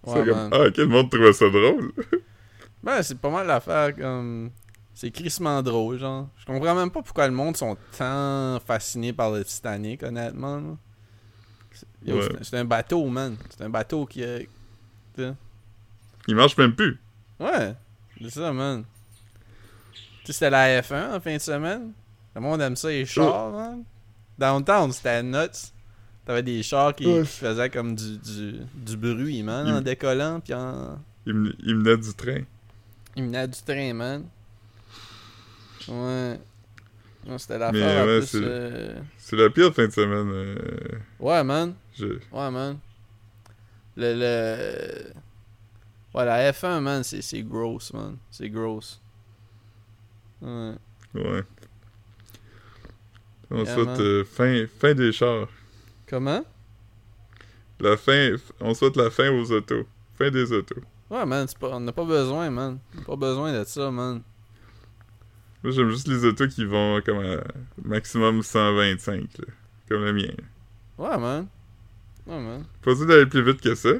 Ouais,
c'est comme
man.
« Ah, quel monde trouvait ça drôle?
Ben, c'est pas mal l'affaire comme. C'est crissement drôle, genre. Je comprends même pas pourquoi le monde sont tant fascinés par le Titanic, honnêtement. là. C'est- yo,
Ouais.
c'est- C'est un bateau, man. C'est un bateau qui a.
Ils marchent même plus.
Ouais, c'est ça, man. Tu sais, c'était la F1 en fin de semaine. Le monde aime ça, les chars, man. Downtown, c'était nuts. T'avais des chars qui, faisaient comme du, du, du bruit, man,
Il-
en décollant, puis en.
Ils menaient du train.
Il menait du train, man. Ouais. Non, c'était la
ouais, c'est-
euh,
la pire fin de semaine. euh,
Ouais, man.
je-
Ouais, man. Le. le... Ouais, la F1, man, c'est c'est gross, man. C'est gross. Ouais.
Ouais. On
Yeah,
souhaite euh, fin, fin des chars.
Comment?
La fin, on souhaite la fin aux autos. Fin des autos.
Ouais, man, pas, on n'a pas besoin, man. On n'a pas besoin de ça, man.
Moi, j'aime juste les autos qui vont comme à maximum 125, là. Comme le mien.
Ouais, man. Ouais, man.
Pas besoin d'aller plus vite que ça?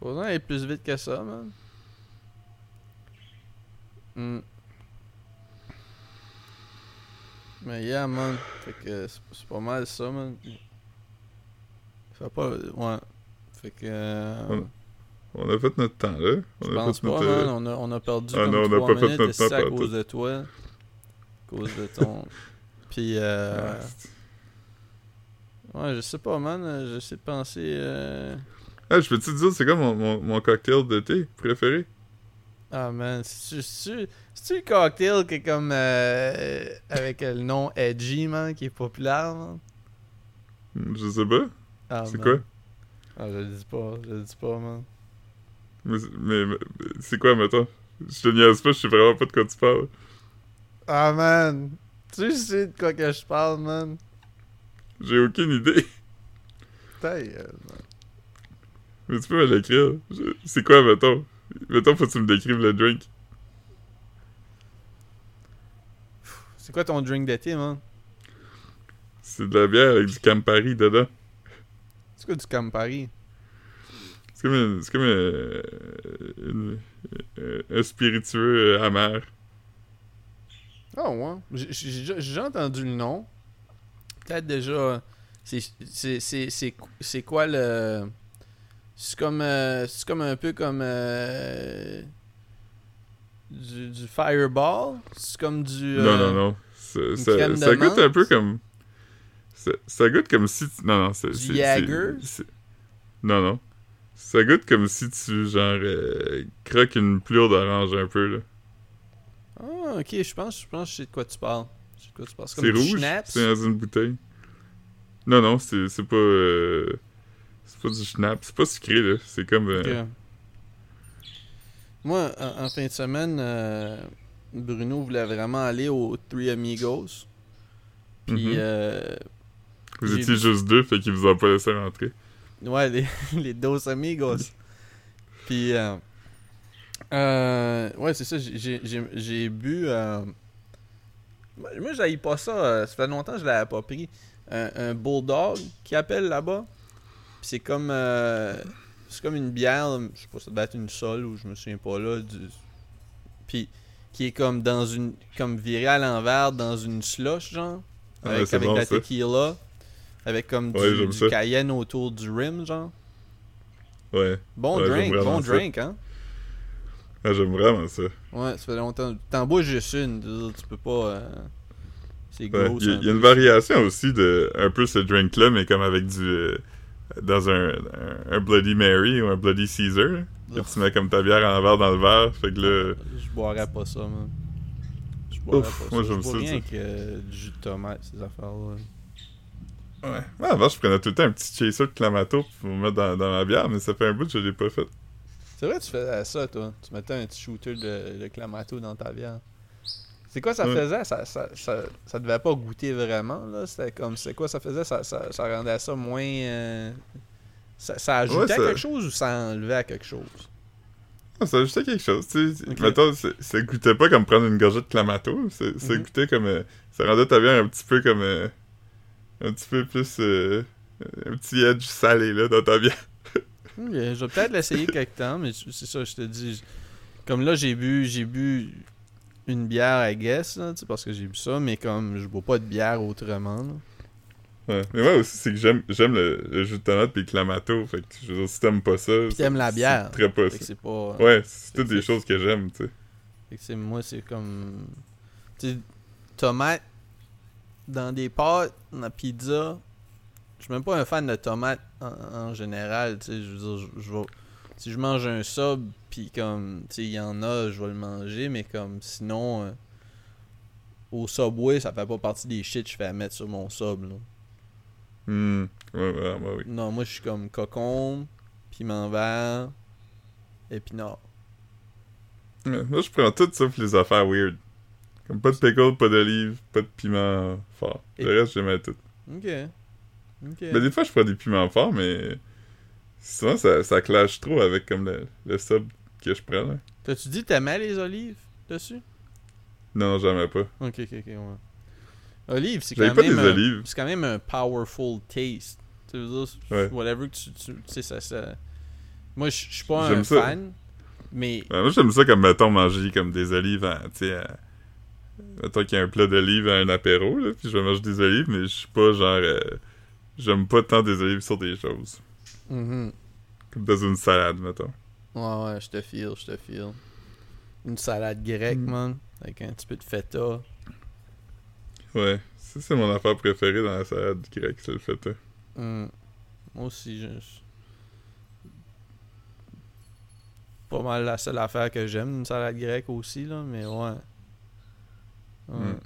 Pas besoin d'aller plus vite que ça, man? Hmm. Mais yeah, man. Fait que c'est pas mal ça, man. Fait pas. Ouais. Fait que. euh.
On a fait notre temps, là. On
Je
a
pense
fait
pas,
notre,
man.
euh,
On a, on a perdu
Ah
comme
non, on a
3
pas fait
minutes
notre
ici
temps
à cause de toi. À cause de ton... Puis, euh... Ouais, je sais pas, man. J'essaie de penser... Euh...
Ah, je peux-tu te dire, c'est quoi mon, mon, mon cocktail de thé préféré?
Ah, man. C'est-tu le cocktail qui est comme... euh, Avec le nom Edgy, man, qui est populaire, man?
Je sais pas.
Ah,
c'est quoi?
Ah, je le dis pas. Je le dis pas, man.
Mais, mais- mais c'est quoi, mettons? Je te niaise pas, je sais vraiment pas de quoi tu parles.
Ah, man. Tu sais de quoi que je parle, man?
J'ai aucune idée.
Ta gueule, man.
Mais tu peux me l'écrire. C'est quoi, mettons? Mettons, faut que tu me décrives le drink.
C'est quoi ton drink d'été, man?
C'est de la bière avec du Campari dedans.
C'est quoi du Campari?
C'est comme, un- c'est comme un, une- euh, un spiritueux euh, amer.
Ah ouais. J'ai- J'ai entendu le nom. Peut-être déjà. C'est- c'est quoi le. C'est comme. euh, c'est comme un peu comme. euh, du, du Fireball? C'est comme du.
Non,
euh,
non, non. Ça, ça- ça goûte un peu comme. Ça, ça goûte comme si. tu- Non, non, c'est.
Du Jagger?
Non, non. Ça goûte comme si tu, genre, euh, croques une plure d'orange un peu, là.
Ah, ok, je pense, je pense que je sais de quoi tu parles. Je sais de quoi tu parles. C'est
rouge? C'est dans une bouteille? Non, non, c'est c'est pas. C'est pas du schnapp. C'est pas sucré, là. C'est comme. euh.
Moi, en, en fin de semaine, euh, Bruno voulait vraiment aller au Three Amigos. Puis,
Mhm.
euh,
Vous étiez juste deux, fait qu'ils vous ont pas laissé rentrer.
ouais, les, les Dos Amigos. Puis, euh, ouais, c'est ça, j'ai- bu. moi, j'aille pas ça. ça fait longtemps que je l'avais pas pris. Un, un Bulldog qui appelle là-bas. C'est comme. euh, c'est comme une bière, je sais pas, ça doit être une sol ou je me souviens pas là. Du... Puis qui est comme dans une. Comme virée à l'envers dans une slush, genre.
Ah,
Avec,
bon,
la
ça.
tequila. Avec comme
Ouais,
du, cayenne autour du rim, genre.
Ouais.
Bon
Ouais,
drink, bon
ça.
drink, hein.
Ah, j'aime vraiment ça.
Ouais, ça fait longtemps. T'en bois juste une, tu peux pas. euh, C'est
Ouais.
gros.
Il y, a- il y a une variation aussi de un peu ce drink-là, mais comme avec du. euh, dans un, un, un Bloody Mary ou un Bloody Caesar. Que tu mets comme ta bière en verre dans le verre. Fait que là.
Je boirais pas ça, man. Je boirais
Ouf,
pas ça.
moi,
je
j'aime
bois rien que euh, du jus de tomate, ces affaires-là.
Ouais. Moi, avant, je prenais tout le temps un petit chaser de Clamato pour me mettre dans, dans ma bière, mais ça fait un bout que je l'ai pas fait.
C'est vrai, tu faisais ça, toi. Tu mettais un petit shooter de, de Clamato dans ta bière. C'est quoi ça
Ouais.
faisait? Ça, ça, ça, ça devait pas goûter vraiment, là. C'était comme. C'est quoi ça faisait? Ça, ça, ça rendait ça moins. euh, Ça, ajoutait
Ouais,
à quelque chose ou ça enlevait à quelque chose?
Ça ajoutait quelque chose, tu sais.
Ok.
Mettons, c'est- ça goûtait pas comme prendre une gorgée de Clamato. Ça,
Mhm.
goûtait comme. euh, ça rendait ta bière un petit peu comme. euh, un petit peu plus. euh, un petit edge salé, là, dans ta bière.
Je vais peut-être l'essayer quelque temps, mais c'est ça, je te dis. Comme là, j'ai bu, j'ai bu une bière, I guess, là, parce que j'ai bu ça, mais comme je bois pas de bière autrement. là.
Ouais. Mais moi aussi, c'est que j'aime, j'aime le, le jus de tomate pis le Clamato. Fait que, je veux dire, si t'aimes pas ça.
Puis t'aimes la bière.
Très pas ça.
c'est pas.
Ouais, c'est toutes des choses que j'aime, tu sais.
Fait que c'est moi, c'est comme. Tu sais, tomate dans des pâtes, dans la pizza. Je suis même pas un fan de tomates en, en général, tu sais. Je veux dire, je, je vais- Si je mange un sub, puis comme. Tu sais, il y en a, je vais le manger, mais comme sinon. euh, au Subway, ça fait pas partie des shit que je fais à mettre sur mon sub, là.
Hmm. Ouais, ouais, ouais, oui.
Non, moi, je suis comme cocon, piment vert, épinards.
Ouais, Moi, je prends tout sauf les affaires weird. Comme pas de pickle, pas d'olive, pas de piment fort.
Et-
Le reste, j'aimais tout.
Ok.
Mais des fois, je prends des piments forts, mais souvent, ça, ça clash trop avec comme le, le sub que je prends. Là.
T'as-tu dit que t'aimais les olives dessus?
Non, jamais pas.
Ok, ok, ok, ouais. Olive, c'est quand
pas
même.
des
un-
olives.
C'est quand même un powerful taste. Tu veux dire,
Ouais.
whatever que tu. Tu tu sais, ça. ça... Moi, je suis pas un
ça.
fan, mais.
Ouais, moi, j'aime ça comme, mettons, manger comme des olives, en- tu sais, à- mettons qu'il y a un plat d'olives à un apéro, là, puis je vais manger des olives, mais je suis pas genre... euh, J'aime pas tant des olives sur des choses.
Mhm.
Comme dans une salade, mettons.
Ouais, ouais, je te feel, je te feel. Une salade grecque,
Mm.
man, avec un petit peu de feta.
Ouais, ça, c'est mon affaire préférée dans la salade grecque, c'est le feta.
Mm. Moi aussi, je. Pas mal la seule affaire que j'aime, une salade grecque aussi, là, mais ouais. Ouais.
Mm.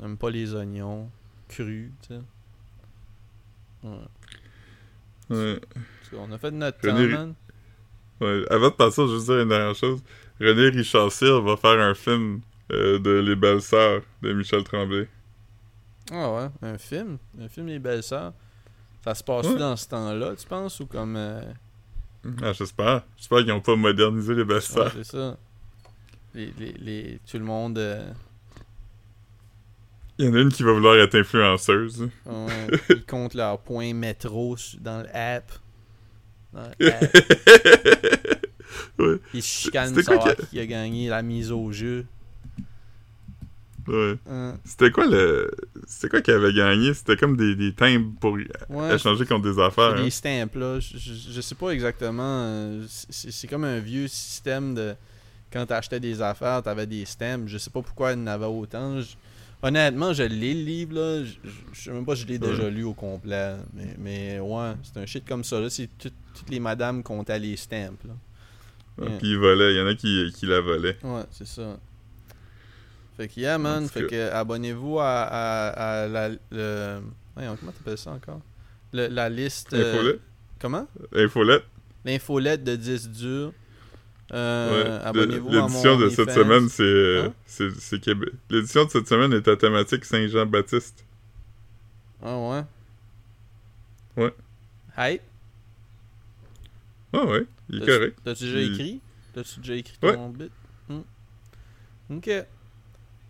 J'aime pas les oignons crus, tu sais. Ouais.
Ouais.
Qu'on a fait notre
René-
temps, man.
Ouais, avant de passer, je veux dire une dernière chose. René Richard Cyr va faire un film euh, de Les Belles Sœurs de Michel Tremblay.
Ah ouais, un film? Un film Les Belles Sœurs. Ça se passe
Ouais.
dans ce temps-là, tu penses, ou comme... euh,
Ah, j'espère. J'espère qu'ils ont pas modernisé Les Belles
Ouais,
Sœurs.
c'est ça. Les, les, les, tout le monde... euh,
Il y en a une qui va vouloir être influenceuse.
ouais, ils comptent leurs points métro dans l'app.
Ouais.
Se de
C'était quoi
savoir qui a gagné la mise au jeu.
Ouais.
Hein.
C'était quoi le. C'était quoi qui avait gagné? C'était comme des, des timbres pour
Ouais,
échanger contre des affaires.
C'est
hein.
des stamps là. Je, je- je sais pas exactement. euh, C'est comme un vieux système de. Quand t'achetais des affaires, t'avais des stamps. Je sais pas pourquoi il en avait autant. Je- Honnêtement, je lis le livre là. Je, sais même pas si je l'ai déjà lu au complet. Mais, mais ouais, c'est un shit comme ça. là. C'est tout- toutes les madames comptaient les stamps là.
Ah,
Yeah.
Puis ils volaient. Il y en a qui, qui la volaient.
Ouais, c'est ça. Fait que yeah man, fait que abonnez-vous à, à, à la. Le... Voyons, comment t'appelles ça encore? Le- la liste. euh,
Infolette.
Comment?
Infolette.
L'infolette de 10 durs. Euh,
Ouais.
Abonnez-vous
L'édition de cette semaine, c'est.
Hein?
c'est c'est Québec. L'édition de cette semaine est à thématique Saint-Jean-Baptiste.
Ah ouais?
Ouais.
Hype?
Ah ouais, il est correct.
T'as-tu déjà
Il-
écrit? T'as-tu déjà écrit
Ouais.
ton bit? Hmm. Ok.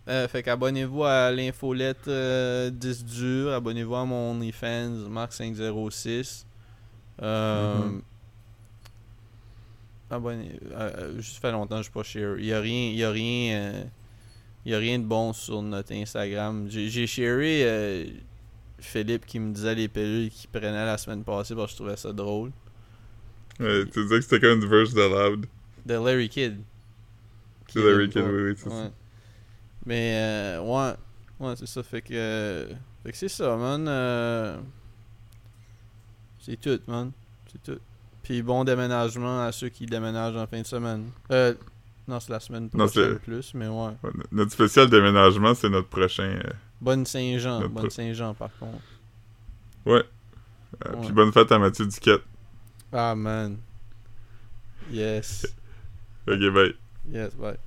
Euh, fait qu'abonnez-vous à l'infolette euh, 10 dur. Abonnez-vous à mon OnlyFans, Marc506. Euh,
Mhm.
Abonnez. euh, euh, juste fait longtemps que je suis pas share. Il y a rien. Il y a rien. il y a rien de bon sur notre Instagram. J'ai sharé Philippe qui me disait les pilules qu'il prenait la semaine passée parce que je trouvais ça drôle.
Ouais, tu disais que c'était comme une verse de Loud.
De Larry Kidd.
C'est
Qui
Larry Kidd, oui, oui, c'est
Ouais.
ça.
Mais euh, ouais, ouais, c'est ça. Fait que, euh, fait que c'est ça, man. euh, c'est tout, man. C'est tout. Puis bon déménagement à ceux qui déménagent en fin de semaine. Euh, non, c'est la semaine
Non,
prochaine
c'est-
plus, mais ouais.
Ouais, no- notre spécial déménagement, c'est notre prochain.
Bonne Saint-Jean,
Notre
bonne Saint-Jean par contre.
euh,
Ouais.
Puis bonne fête à Mathieu Duquette.
Ah man. Yes.
Ok, bye.
Yes, bye.